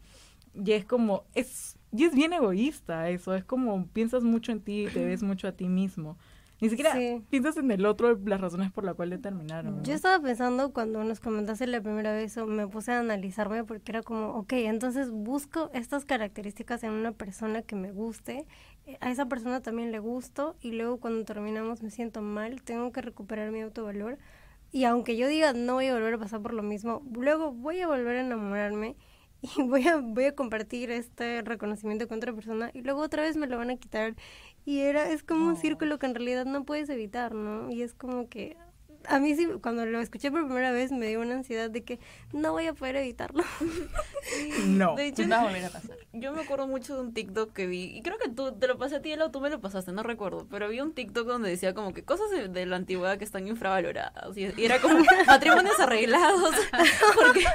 Y es como, es, y es bien egoísta eso, es como piensas mucho en ti y te ves mucho a ti mismo. Ni siquiera Sí. piensas en el otro las razones por las cuales terminaron. ¿no? Yo estaba pensando cuando nos comentaste la primera vez, me puse a analizarme porque era como, ok, entonces busco estas características en una persona que me guste, eh, a esa persona también le gusto y luego cuando terminamos me siento mal, tengo que recuperar mi autovalor y aunque yo diga no voy a volver a pasar por lo mismo, luego voy a volver a enamorarme y voy a, voy a compartir este reconocimiento con otra persona y luego otra vez me lo van a quitar y era, es como un Oh. círculo que en realidad no puedes evitar, ¿no? Y es como que a mí sí, cuando lo escuché por primera vez me dio una ansiedad de que no voy a poder evitarlo. <laughs> <laughs> No. De hecho, va a volver a pasar. Yo me acuerdo mucho de un TikTok que vi, y creo que tú te lo pasé a ti, o tú me lo pasaste, no recuerdo, pero vi un TikTok donde decía como que cosas de, de la antigüedad que están infravaloradas, y, y era como <laughs> matrimonios arreglados, porque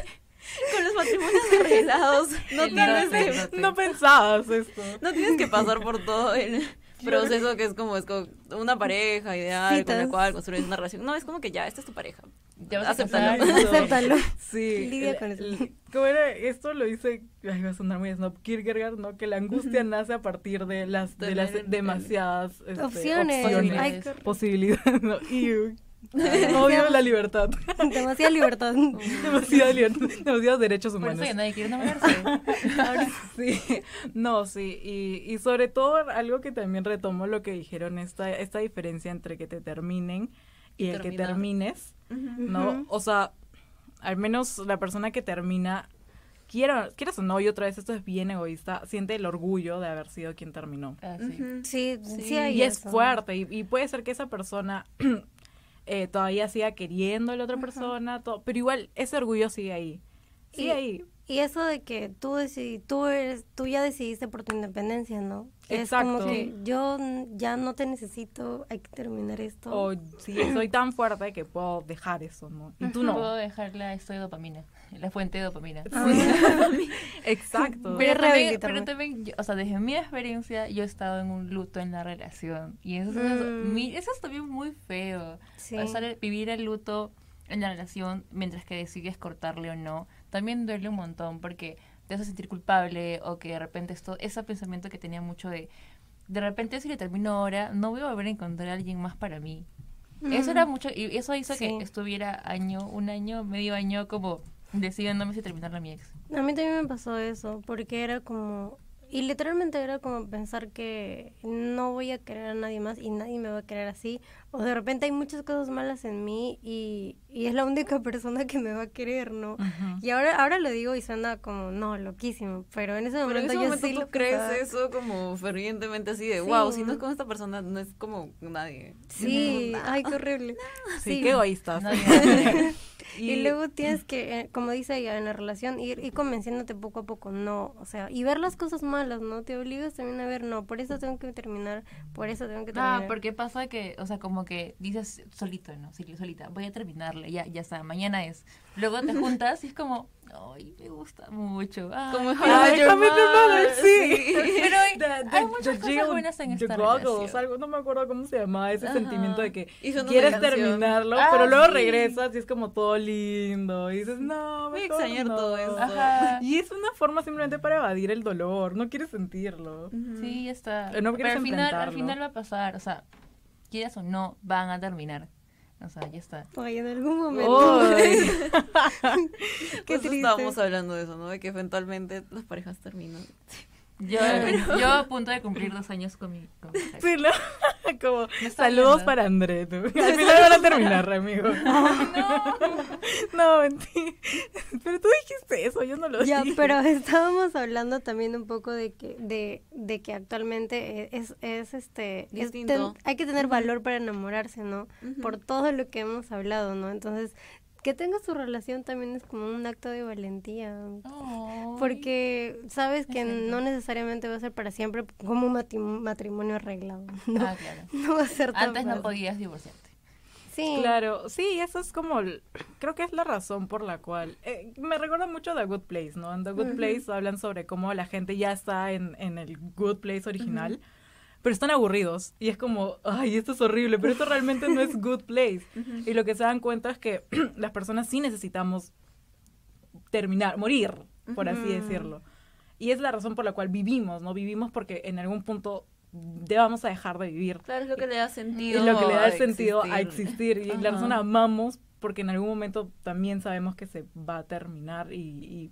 con los matrimonios arreglados <laughs> no tienes que. No pensabas esto. no tienes que pasar por todo el <laughs> proceso que es como, es como una pareja ideal con la Citas. cual construyes una relación, no, es como que ya, esta es tu pareja, Te vas a Acéptalo. <laughs> Acéptalo. Sí. Lidia con eso. ¿Cómo era? Esto lo dice, ay, va a sonar muy snob, Kierkegaard, ¿no? Que la angustia nace a partir de las, de las demasiadas este, Opciones. opciones, Ay, posibilidades, ¿no? Ew. Odio la libertad. <laughs> Demasiada libertad. <laughs> Demasiada libertad, demasiados derechos Por humanos. eso ya nadie quiere enamorarse. <laughs> Sí, no, sí, y, y sobre todo algo que también retomo lo que dijeron, esta, esta diferencia entre que te terminen y, Y el que termines. ¿no? O sea, al menos la persona que termina, quiera, quieras o no, y otra vez esto es bien egoísta, siente el orgullo de haber sido quien terminó. Ah, sí. Sí, sí, Sí, hay Y es eso. fuerte, y, y puede ser que esa persona <clears throat> eh, todavía siga queriendo a la otra persona, todo, pero igual ese orgullo sigue ahí. Sigue Y- ahí. Y eso de que tú tú eres, tú ya decidiste por tu independencia, ¿no? Es como Exacto. que yo ya no te necesito, hay que terminar esto. O si soy tan fuerte que puedo dejar eso, ¿no? Y tú Puedo no. dejarla, esto de dopamina, <laughs> la fuente de dopamina. <laughs> <laughs> Exacto. Pero también, pero también, yo- o sea, desde mi experiencia, yo he estado en un luto en la relación. Y eso, es, Mm. mi- eso es también muy feo. Sí. Pasar el- vivir el luto en la relación mientras que decides cortarle o no, también duele un montón porque te hace sentir culpable o que de repente esto, ese pensamiento que tenía mucho de, de repente si le termino ahora, no voy a volver a encontrar a alguien más para mí. Eso era mucho, y eso hizo Sí. que estuviera año, un año, medio año como decidiéndome si terminarla a mi ex. A mí también me pasó eso, porque era como, y literalmente era como pensar que no voy a querer a nadie más y nadie me va a querer así, o de repente hay muchas cosas malas en mí y, y es la única <laughs> persona que me va a querer, ¿no? Ujú. Y ahora ahora lo digo y suena como, no, loquísimo, pero en ese Pero en momento ese yo momento sí tú lo crees pensaba. eso como fervientemente así de, Sí. wow, si no es con esta persona, no es como nadie. Sí, ay, qué horrible. <laughs> Sí, qué egoístas. <laughs> Y, luego tienes que, eh, como dice ella, en la relación, ir, ir convenciéndote poco a poco, no, o sea, y ver las cosas malas, ¿no? Te obligas también a ver, no, por eso tengo que terminar, por eso tengo que terminar. Ah, porque pasa que, o sea, como que dices solito, ¿no? Sí, solita, voy a terminarle, ya, ya está, mañana es. Luego te juntas y es como, ay, me gusta mucho. Ay, Como pero- Ay, Your Mother, Mother, sí. Pero hay, The- hay the- muchas the cosas Jill- buenas en the esta Goggles, relación. algo, no me acuerdo cómo se llamaba ese Ajá. sentimiento de que quieres terminarlo, Ah, pero luego sí. regresas y es como todo lindo y dices, no, Voy a extrañar no". todo eso. Ajá. Y es una forma simplemente para evadir el dolor, no quieres sentirlo. Sí, ya está. Eh, no Pero quieres al final, al final va a pasar, o sea, quieras o no, van a terminar. O sea, ya está. Ay, en algún momento. <laughs> Qué triste. estábamos hablando de eso, ¿no? De que eventualmente las parejas terminan. Yo, yo a punto de cumplir dos años con mi, con mi. Sí, ¿no? <laughs> Como, saludos viendo. para André. tú. Al final van a terminar, amigo. <laughs> No, <laughs> mentira. Pero tú dijiste eso, yo no lo Ya, dije. pero estábamos hablando también un poco de que, de, de que actualmente es, es este, es ten- hay que tener valor para enamorarse, ¿no? Por todo lo que hemos hablado, ¿no? Entonces, que tengas tu relación también es como un acto de valentía. Porque sabes que no necesariamente va a ser para siempre como un mati- matrimonio arreglado. <laughs> No, Ah, claro. no va a ser tan Antes no podías divorciarte. Sí, Claro, sí, eso es como, el- creo que es la razón por la cual, eh, me recuerda mucho a The Good Place, ¿no? En The Good. Place hablan sobre cómo la gente ya está en, en el Good Place original, pero están aburridos y es como, ay, esto es horrible, pero esto realmente no es <laughs> Good Place. Y lo que se dan cuenta es que <clears throat> las personas sí necesitamos terminar, morir, por así Ujú. decirlo. Y es la razón por la cual vivimos, ¿no? Vivimos porque en algún punto debamos a dejar de vivir. Claro, es lo que le da sentido. Es lo que le da el sentido a existir. Y Ajá. la razón amamos porque en algún momento también sabemos que se va a terminar y, y,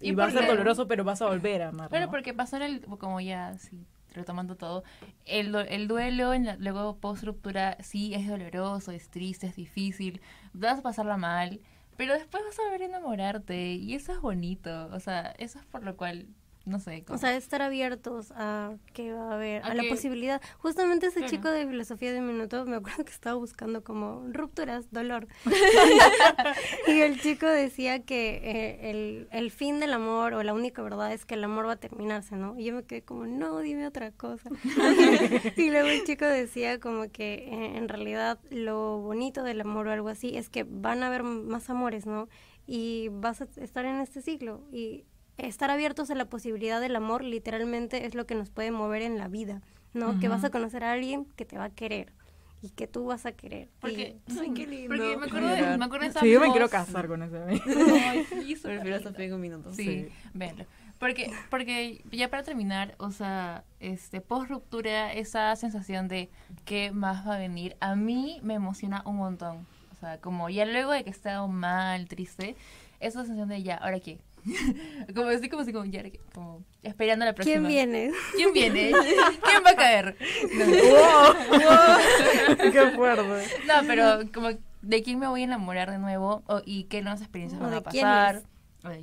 y Y va a ser doloroso, pero vas a volver a amar. Claro, ¿no? porque pasar el, como ya, así, retomando todo, el, el duelo, en la- luego post-ruptura, sí, es doloroso, es triste, es difícil, vas a pasarla mal, pero después vas a volver a enamorarte y eso es bonito, o sea, eso es por lo cual, no sé. O como- sea, estar abiertos a que va a haber, A a, la posibilidad. Justamente ese Claro. chico de filosofía de minuto, me acuerdo que estaba buscando como rupturas, dolor. <laughs> <laughs> y el chico decía que eh, el, el fin del amor o la única verdad es que el amor va a terminarse, ¿no? Y yo me quedé como, no, dime otra cosa. <laughs> y luego el chico decía como que eh, en realidad lo bonito del amor o algo así es que van a haber más amores, ¿no? Y vas a estar en este ciclo y estar abiertos a la posibilidad del amor literalmente es lo que nos puede mover en la vida, ¿no? Que vas a conocer a alguien que te va a querer. y que tú vas a querer. Porque, Y- <laughs> Ay, qué lindo. porque me acuerdo de, me acuerdo de esa Sí, yo me quiero casar con ese amigo. <laughs> Ay, <laughs> sí. Prefiero hasta en un minuto. Sí, Sí. véanlo. Porque, porque ya para terminar, o sea, este, post ruptura, esa sensación de qué más va a venir, a mí me emociona un montón. O sea, como ya luego de que he estado mal, triste, esa sensación de ya, ¿ahora qué? <laughs> como así, como así, como ya. Como esperando la próxima. ¿Quién viene? ¿Quién viene? <laughs> ¿Quién va a caer? No, <laughs> ¡Qué fuerte! no, pero como de quién me voy a enamorar de nuevo o- y qué nuevas experiencias van a pasar. O de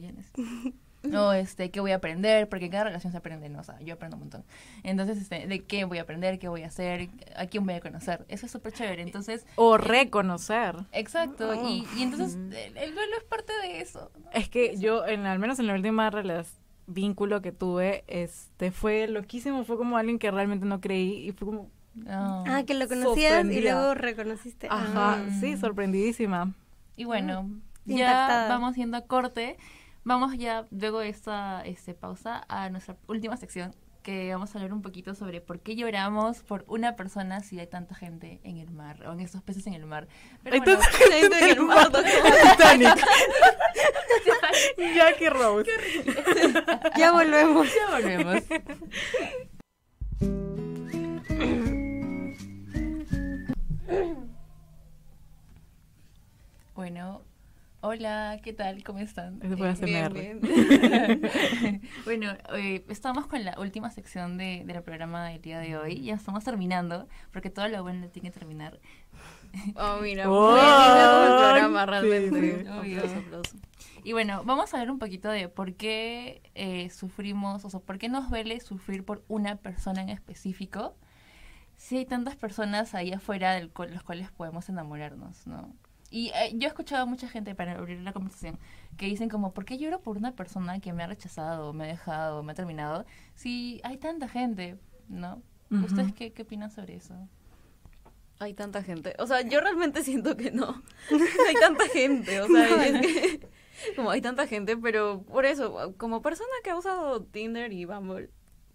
quiénes. O este, qué voy a aprender, porque en cada relación se aprende, ¿no? O sea, yo aprendo un montón. Entonces, este, de qué voy a aprender, qué voy a hacer, a quién voy a conocer. Eso es súper chévere. Entonces, O reconocer. exacto. Oh. Y, y entonces, el, el duelo es parte de eso. ¿no? Es que yo, en, al menos en la última relación vínculo que tuve, este fue loquísimo, fue como alguien que realmente no creí y fue como, No. Ah, que lo conocías y luego reconociste. ajá, Ah. sí, sorprendidísima. Y bueno, ya Impactada. vamos yendo a corte. Vamos ya, luego de esta este, pausa, a nuestra última sección, que vamos a hablar un poquito sobre por qué lloramos por una persona si hay tanta gente en el mar, o en estos peces en el mar. Pero Hay bueno, tanta gente en el mar, Titanic. <laughs> Jackie Rose. Ya volvemos. ya volvemos. Bueno, hola, ¿qué tal? ¿Cómo están? Eso Eh, ASMR. bien. <laughs> bueno, eh, estamos con la última sección de, del programa del día de hoy. Ya estamos terminando, porque todo lo bueno tiene que terminar. Oh, mira, Oh, muy lindo el programa, realmente. sí. Obvio. Aplauso, aplauso. Y bueno, vamos a hablar un poquito de por qué eh, sufrimos, o sea, por qué nos duele sufrir por una persona en específico si hay tantas personas ahí afuera de los cuales podemos enamorarnos, ¿no? Y eh, yo he escuchado a mucha gente, para abrir la conversación, que dicen como, ¿por qué lloro por una persona que me ha rechazado, me ha dejado, me ha terminado? Si hay tanta gente, ¿no? ¿Ustedes qué, qué opinan sobre eso? Hay tanta gente. O sea, yo realmente <laughs> siento que no. <laughs> hay tanta gente. O sea, es que. <laughs> Como hay tanta gente, pero por eso, como persona que ha usado Tinder y Bumble.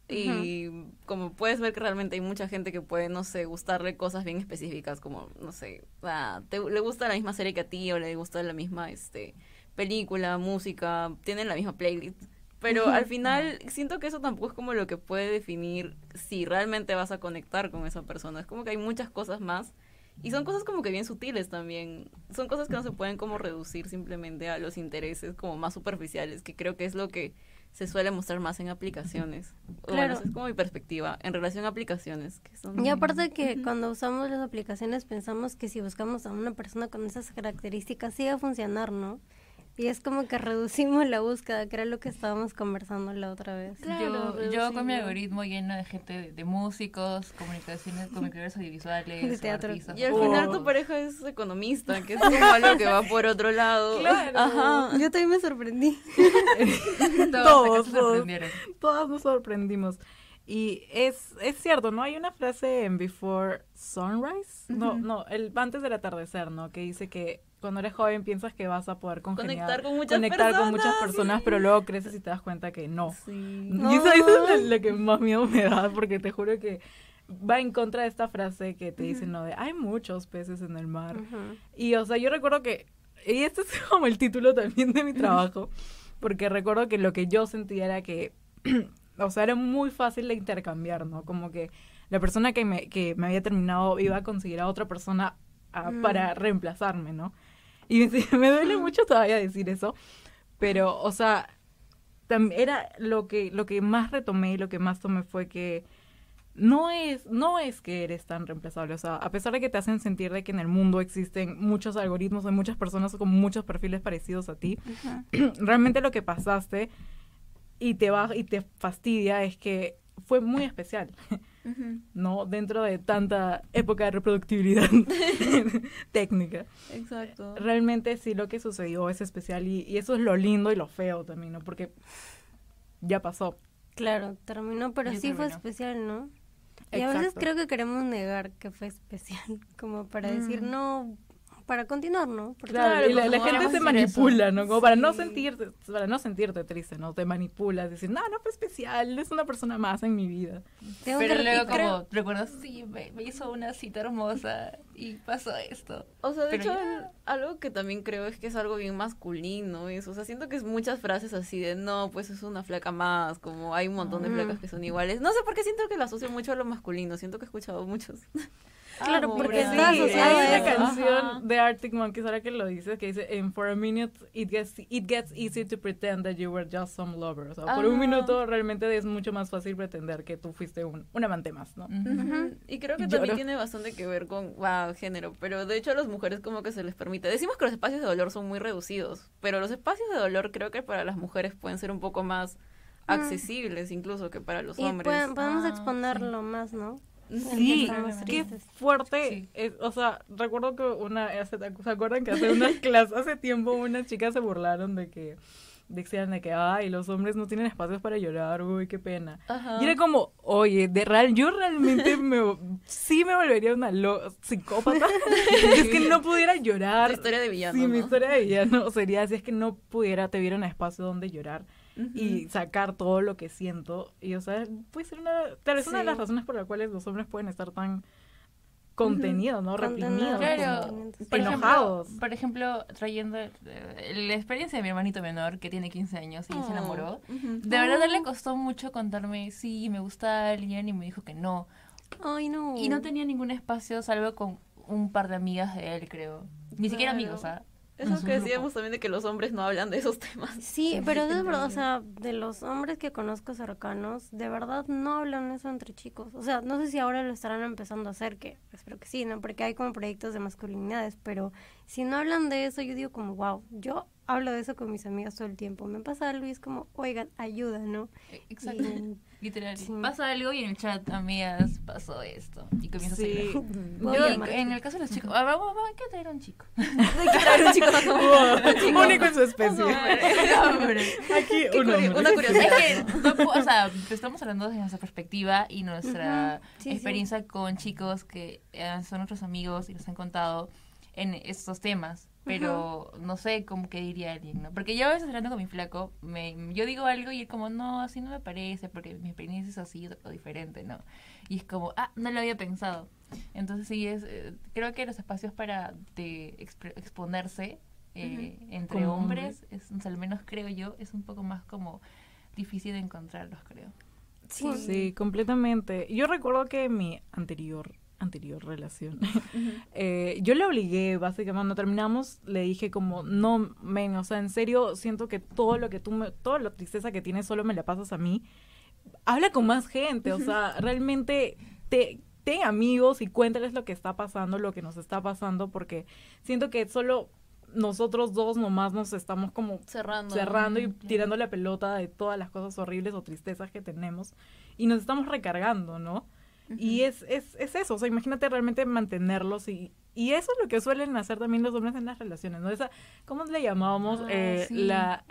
Y como puedes ver que realmente hay mucha gente que puede, no sé, gustarle cosas bien específicas, como, no sé, ah, te, le gusta la misma serie que a ti o le gusta la misma este película, música, tienen la misma playlist. Pero al final siento que eso tampoco es como lo que puede definir si realmente vas a conectar con esa persona. Es como que hay muchas cosas más y son cosas como que bien sutiles también. Son cosas que no se pueden como reducir simplemente a los intereses como más superficiales, que creo que es lo que se suele mostrar más en aplicaciones. O Bueno, Claro. esa es como mi perspectiva en relación a aplicaciones. Que son... Y aparte que cuando usamos las aplicaciones pensamos que si buscamos a una persona con esas características sí va a funcionar, ¿no? Y es como que reducimos la búsqueda, que era lo que estábamos conversando la otra vez. Claro, yo, yo con mi algoritmo lleno de gente, de, de músicos, comunicaciones, <laughs> comunicadores audiovisuales, De teatro. artistas. Y al Oh. final tu pareja es economista, que es como algo que va por otro lado. <laughs> Claro. Ajá. Yo también me sorprendí. <laughs> Todos, Todos, todos. sorprendieron. Todas nos sorprendimos. Y es, es cierto, ¿no? Hay una frase en Before Sunrise, no, no, el antes del atardecer, ¿no? Que dice que cuando eres joven piensas que vas a poder congeniar, Conectar con muchas conectar con muchas personas, sí. pero luego creces y te das cuenta que no. Sí. Y eso, eso es lo, lo que más miedo me da, porque te juro que va en contra de esta frase que te dicen, ¿no? De hay muchos peces en el mar. Y, o sea, yo recuerdo que, y este es <laughs> como el título también de mi trabajo, porque recuerdo que lo que yo sentía era que, <clears throat> o sea, era muy fácil de intercambiar, ¿no? Como que la persona que me, que me había terminado iba a conseguir a otra persona a- Mm. para reemplazarme, ¿no? <laughs> Y me, duele mucho todavía decir eso, pero, o sea, era lo que, lo que más retomé y lo que más tomé fue que no es, no es que eres tan reemplazable. O sea, a pesar de que te hacen sentir de que en el mundo existen muchos algoritmos, hay muchas personas con muchos perfiles parecidos a ti, <clears throat> realmente lo que pasaste y te va y te fastidia es que fue muy especial, <laughs> ¿no? Dentro de tanta época de reproductibilidad <laughs> técnica. Exacto. Realmente sí lo que sucedió es especial y, y eso es lo lindo y lo feo también, ¿no? Porque ya pasó. Claro, terminó, pero Ya sí fue especial, ¿no? Y a veces creo que queremos negar que fue especial, <laughs> como para decir, Mm. no, para continuar, ¿no? Porque Claro, y la, gente se eso. manipula, ¿no? Como para no sentirte, para no sentirte triste, ¿no? Te manipulas, decir, no, no fue especial, es una persona más en mi vida. tengo Pero que luego como, recuerdo, sí, me, me hizo una cita hermosa y pasó esto. O sea, de Pero hecho, ya- algo que también creo es que es algo bien masculino, eso. O sea, siento que es muchas frases así de, no, pues es una flaca más, como hay un montón de flacas que son iguales. No sé por qué siento que la asocio mucho a lo masculino, siento que he escuchado muchos. <laughs> Claro, Ah, porque pobre. está Sí, asociado hay a una canción Ajá. de Arctic Monkeys ahora que lo dices que dice "And for a minute it gets it gets easy to pretend that you were just some lover. O sea, por un minuto realmente es mucho más fácil pretender que tú fuiste un, un amante más, ¿no? Y creo que Lloro. también tiene bastante que ver con wow, género, pero de hecho a las mujeres como que se les permite. Decimos que los espacios de dolor son muy reducidos, pero los espacios de dolor creo que para las mujeres pueden ser un poco más accesibles incluso que para los Y hombres. pueden- podemos Ah, exponerlo más, ¿no? Sí, qué fuerte. Sí. es- o sea, recuerdo que una, ¿se acuerdan que hace unas <laughs> clases, hace tiempo unas chicas se burlaron de que decían de que, ay, los hombres no tienen espacios para llorar, uy, qué pena. Ajá. Y era como, oye, de real, yo realmente <laughs> me, sí me volvería una lo- psicópata. <laughs> es que no pudiera llorar. Tu historia de villano, Sí, mi historia de villano sería si es que no pudiera, te viera un espacio donde llorar y sacar todo lo que siento. Y, o sea, puede ser una, tal vez una de las razones por las cuales los hombres pueden estar tan contenidos, ¿no? Reprimidos. Claro, por enojados. Ejemplo, por ejemplo, trayendo eh, la experiencia de mi hermanito menor que tiene 15 años y se Oh. enamoró. De verdad, a él le costó mucho contarme, sí, me gusta alguien y me dijo que no. Ay, no. Y no tenía ningún espacio salvo con un par de amigas de él, creo. Ni siquiera amigos, ¿ah? Eso En su que decíamos también de que los hombres no hablan de esos temas. Sí, <laughs> pero de verdad, o sea, de los hombres que conozco cercanos, de verdad no hablan eso entre chicos. O sea, no sé si ahora lo estarán empezando a hacer, que espero que sí, ¿no? Porque hay como proyectos de masculinidades, pero si no hablan de eso, yo digo como, wow, yo hablo de eso con mis amigas todo el tiempo. Me pasa algo y es como, oigan, ayuda, ¿no? Eh, Exacto. Y- <laughs> Literal. Sí. Pasa algo y en el chat, amigas, pasó esto. Y comienzas Sí. <laughs> a Yo, a en el caso de los chicos, ah, vamos, vamos, hay que traer a <laughs> un chico. un chico único en su especie. Hombre. Aquí un hombre. una curiosidad. Es que, o sea, estamos hablando desde nuestra perspectiva y nuestra sí. experiencia con chicos que eh, son nuestros amigos y nos han contado en estos temas. Pero no sé cómo que diría alguien, ¿no? Porque yo a veces hablando con mi flaco, me, yo digo algo y él como, no, así no me parece, porque mi experiencia es así o diferente, ¿no? Y es como, ah, no lo había pensado. Entonces sí, es, eh, creo que los espacios para de exp- exponerse eh, entre Como hombres, es, o sea, al menos creo yo, es un poco más como difícil de encontrarlos, creo. Sí. Sí, completamente. Yo recuerdo que mi anterior anterior relación, eh, yo le obligué, básicamente, cuando terminamos, le dije como, no, men, o sea, en serio, siento que todo lo que tú, me, toda la tristeza que tienes solo me la pasas a mí. Habla con más gente, o sea, realmente te, ten amigos y cuéntales lo que está pasando, lo que nos está pasando, porque siento que solo nosotros dos nomás nos estamos como Cerrando. cerrando y tirando la pelota de todas las cosas horribles o tristezas que tenemos y nos estamos recargando, ¿no? Y es, es, es eso, o sea, imagínate realmente mantenerlos y, y eso es lo que suelen hacer también los hombres en las relaciones, ¿no? Esa, ¿cómo le llamábamos? Ah, Eh, sí. La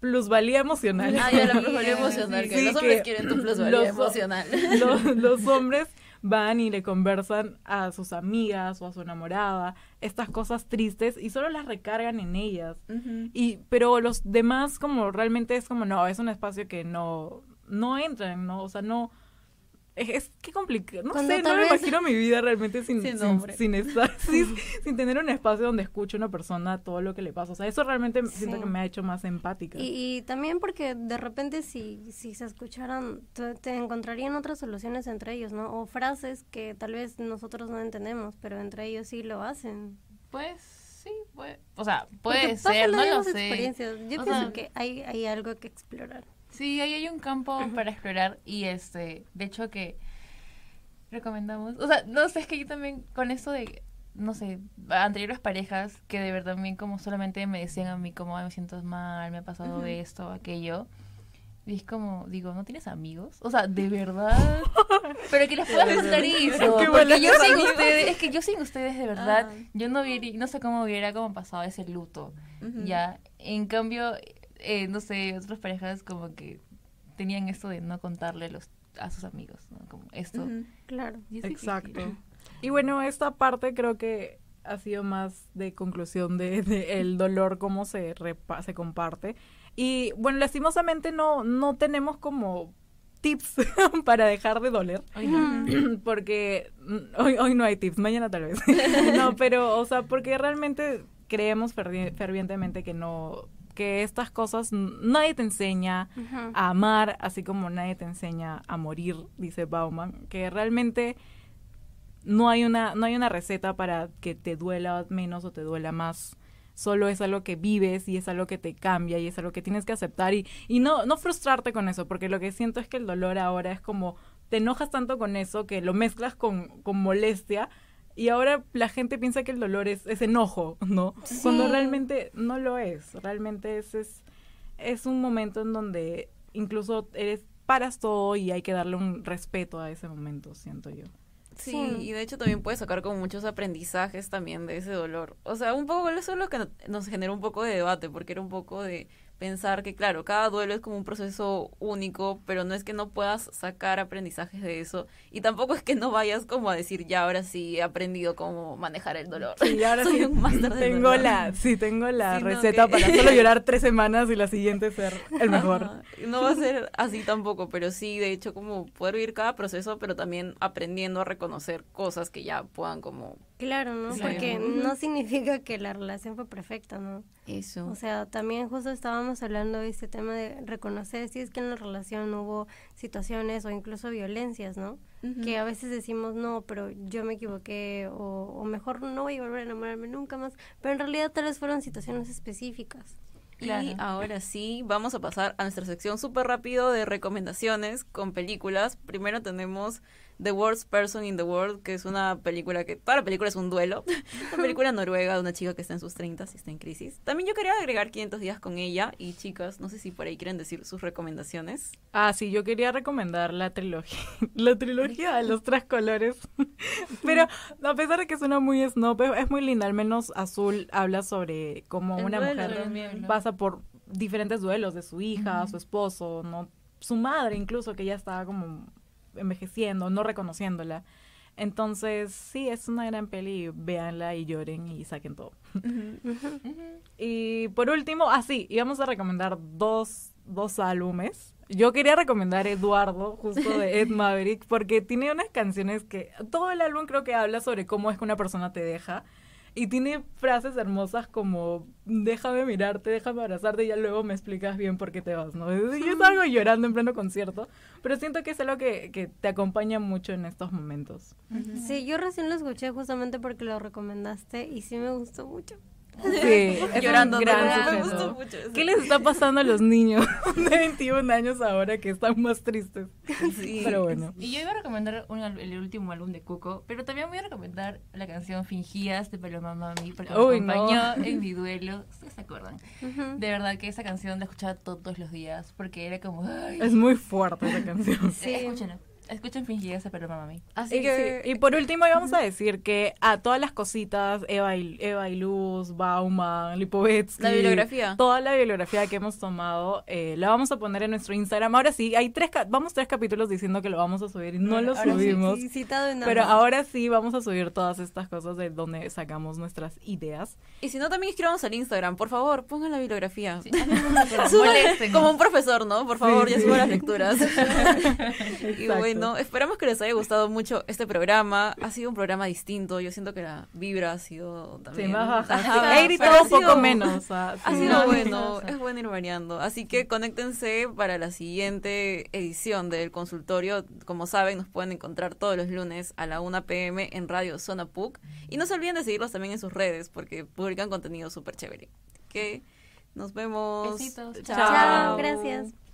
plusvalía emocional. Ah, ya la <laughs> plusvalía emocional. sí, que sí, los hombres que quieren tu plusvalía los- emocional. <laughs> los, <laughs> los hombres van y le conversan a sus amigas o a su enamorada estas cosas tristes y solo las recargan en ellas. Y, pero los demás como realmente es como, no, es un espacio que no, no entran, ¿no? O sea, no... Es, es que complicado. No Cuando sé, no me imagino mi vida realmente sin, Sin sin, nombre. sin estar, <laughs> sin, <laughs> sin tener un espacio donde escuche a una persona todo lo que le pasa. O sea, eso realmente siento que me ha hecho más empática. Y, y también porque de repente si, si se escucharan, te, te encontrarían otras soluciones entre ellos, ¿no? O frases que tal vez nosotros no entendemos, pero entre ellos sí lo hacen. Pues sí, puede, o sea, puede pasan ser, las no lo sé. experiencias. Yo O pienso sea, que hay, hay algo que explorar. Sí, ahí hay un campo para explorar y este, de hecho que recomendamos, o sea, no sé, es que yo también con esto de, no sé, anteriores parejas que de verdad también como solamente me decían a mí como, "Ay, me siento mal, me ha pasado esto, aquello. Y es como, digo, ¿no tienes amigos? O sea, de verdad. <laughs> Pero que les puedas contar eso. Porque yo sin ustedes, es que yo sin ustedes de verdad, Ah. yo no hubiera, no sé cómo hubiera como pasado ese luto. Ya, en cambio, eh, no sé, otras parejas como que tenían esto de no contarle los, a sus amigos, ¿no? Como esto. Claro. Es. Exacto. <laughs> Y bueno, esta parte creo que ha sido más de conclusión de, <laughs> de el dolor, cómo se, repa- se comparte. Y bueno, lastimosamente no, no tenemos como tips <laughs> para dejar de doler. No. <clears throat> porque mm, hoy, hoy no hay tips, mañana tal vez. no, pero, o sea, porque realmente creemos fervi- fervientemente que no, que estas cosas nadie te enseña a amar, así como nadie te enseña a morir, dice Bauman, que realmente no hay una, no hay una receta para que te duela menos o te duela más. Solo es algo que vives y es algo que te cambia y es algo que tienes que aceptar y, y no, no frustrarte con eso, porque lo que siento es que el dolor ahora es como te enojas tanto con eso que lo mezclas con, con molestia y ahora la gente piensa que el dolor es, es enojo, ¿no? Cuando realmente no lo es, realmente es, es, es un momento en donde incluso eres paras todo y hay que darle un respeto a ese momento, siento yo. Sí, Sí. y de hecho también puedes sacar como muchos aprendizajes también de ese dolor. O sea, un poco eso es lo que no- nos generó un poco de debate, porque era un poco de pensar que, claro, cada duelo es como un proceso único, pero no es que no puedas sacar aprendizajes de eso. Y tampoco es que no vayas como a decir, ya ahora sí he aprendido cómo manejar el dolor. Sí, ahora <laughs> Soy sí un máster del tengo dolor. la, sí, tengo la receta que- para solo <laughs> llorar tres semanas y la siguiente ser el mejor. Ajá. No va a ser así tampoco, pero sí, de hecho, como poder vivir cada proceso, pero también aprendiendo a reconocer cosas que ya puedan como... Claro, ¿no? Porque no significa que la relación fue perfecta, ¿no? Eso. O sea, también justo estábamos hablando de este tema de reconocer si es que en la relación hubo situaciones o incluso violencias, ¿no? Que a veces decimos, no, pero yo me equivoqué o, o mejor no voy a volver a enamorarme nunca más, pero en realidad tal vez fueron situaciones específicas. Claro. Y ahora sí, vamos a pasar a nuestra sección súper rápido de recomendaciones con películas. Primero tenemos The Worst Person in the World, que es una película que, toda la película es un duelo. <laughs> Una película noruega de una chica que está en sus 30 y está en crisis. También yo quería agregar 500 días con ella. Y chicas, no sé si por ahí quieren decir sus recomendaciones. Ah, sí, yo quería recomendar la trilogía, <laughs> la trilogía de los tres colores. <laughs> Pero a pesar de que suena muy snob, es- es muy linda. Al menos Azul habla sobre cómo El una mujer también. pasa por diferentes duelos de su hija, su esposo, no, su madre incluso que ya estaba como envejeciendo, no reconociéndola. Entonces, sí, es una gran peli, véanla y lloren y saquen todo. <laughs> Y por último, ah, sí, íbamos a recomendar dos, dos álbumes. Yo quería recomendar Eduardo, justo de Ed <laughs> Maverick, porque tiene unas canciones que. Todo el álbum creo que habla sobre cómo es que una persona te deja. Y tiene frases hermosas como: déjame mirarte, déjame abrazarte, y ya luego me explicas bien por qué te vas, ¿no? Yo <laughs> salgo llorando en pleno concierto, pero siento que es algo que, que te acompaña mucho en estos momentos. Sí, yo recién lo escuché justamente porque lo recomendaste y sí me gustó mucho. Sí, es Llorando, un gran ¿no? Me sujeto. gustó mucho eso. ¿Qué les está pasando a los niños <laughs> de 21 años ahora que están más tristes? Sí. Pero bueno. Y yo iba a recomendar un el último álbum de Cuco, pero también voy a recomendar la canción Fingías de Paloma Mami, porque me Uy, no. acompañó en mi duelo. ¿Ustedes se acuerdan? Ujú. De verdad que esa canción la escuchaba todos los días, porque era como... Ay, Es muy fuerte esa canción. Sí. Escúchenla. Escuchen Fingías de Paloma Mami. Así Y, que... sí, y por último íbamos a decir que a todas las cositas, Eva y, Eva y Luz, Bauman, Lipovetsky, La bibliografía. toda la bibliografía que hemos tomado, eh, la vamos a poner en nuestro Instagram. Ahora sí, hay tres, vamos tres capítulos diciendo que lo vamos a subir y no lo sí, subimos. Sí, citado en Pero ahora sí vamos a subir todas estas cosas de donde sacamos nuestras ideas. Y si no, también escríbanos al Instagram. Por favor, pongan la bibliografía. Sí, como un profesor, ¿no? Por favor, Sí, ya sí. suba las lecturas. <laughs> y Exacto. Bueno, esperamos que les haya gustado mucho este programa. Ha sido un programa distinto. Yo siento que la vibra ha sido Sí, también. más baja. Ajá, He gritado ha un poco sido- menos. <laughs> ah, Ha sí. sido No, bueno, sí. es bueno ir variando. Así que conéctense para la siguiente edición del consultorio. Como saben, nos pueden encontrar todos los lunes a la 1 pm en Radio Zona PUC. Y no se olviden de seguirlos también en sus redes porque publican contenido súper chévere. Que nos vemos. Besitos. Chao, gracias.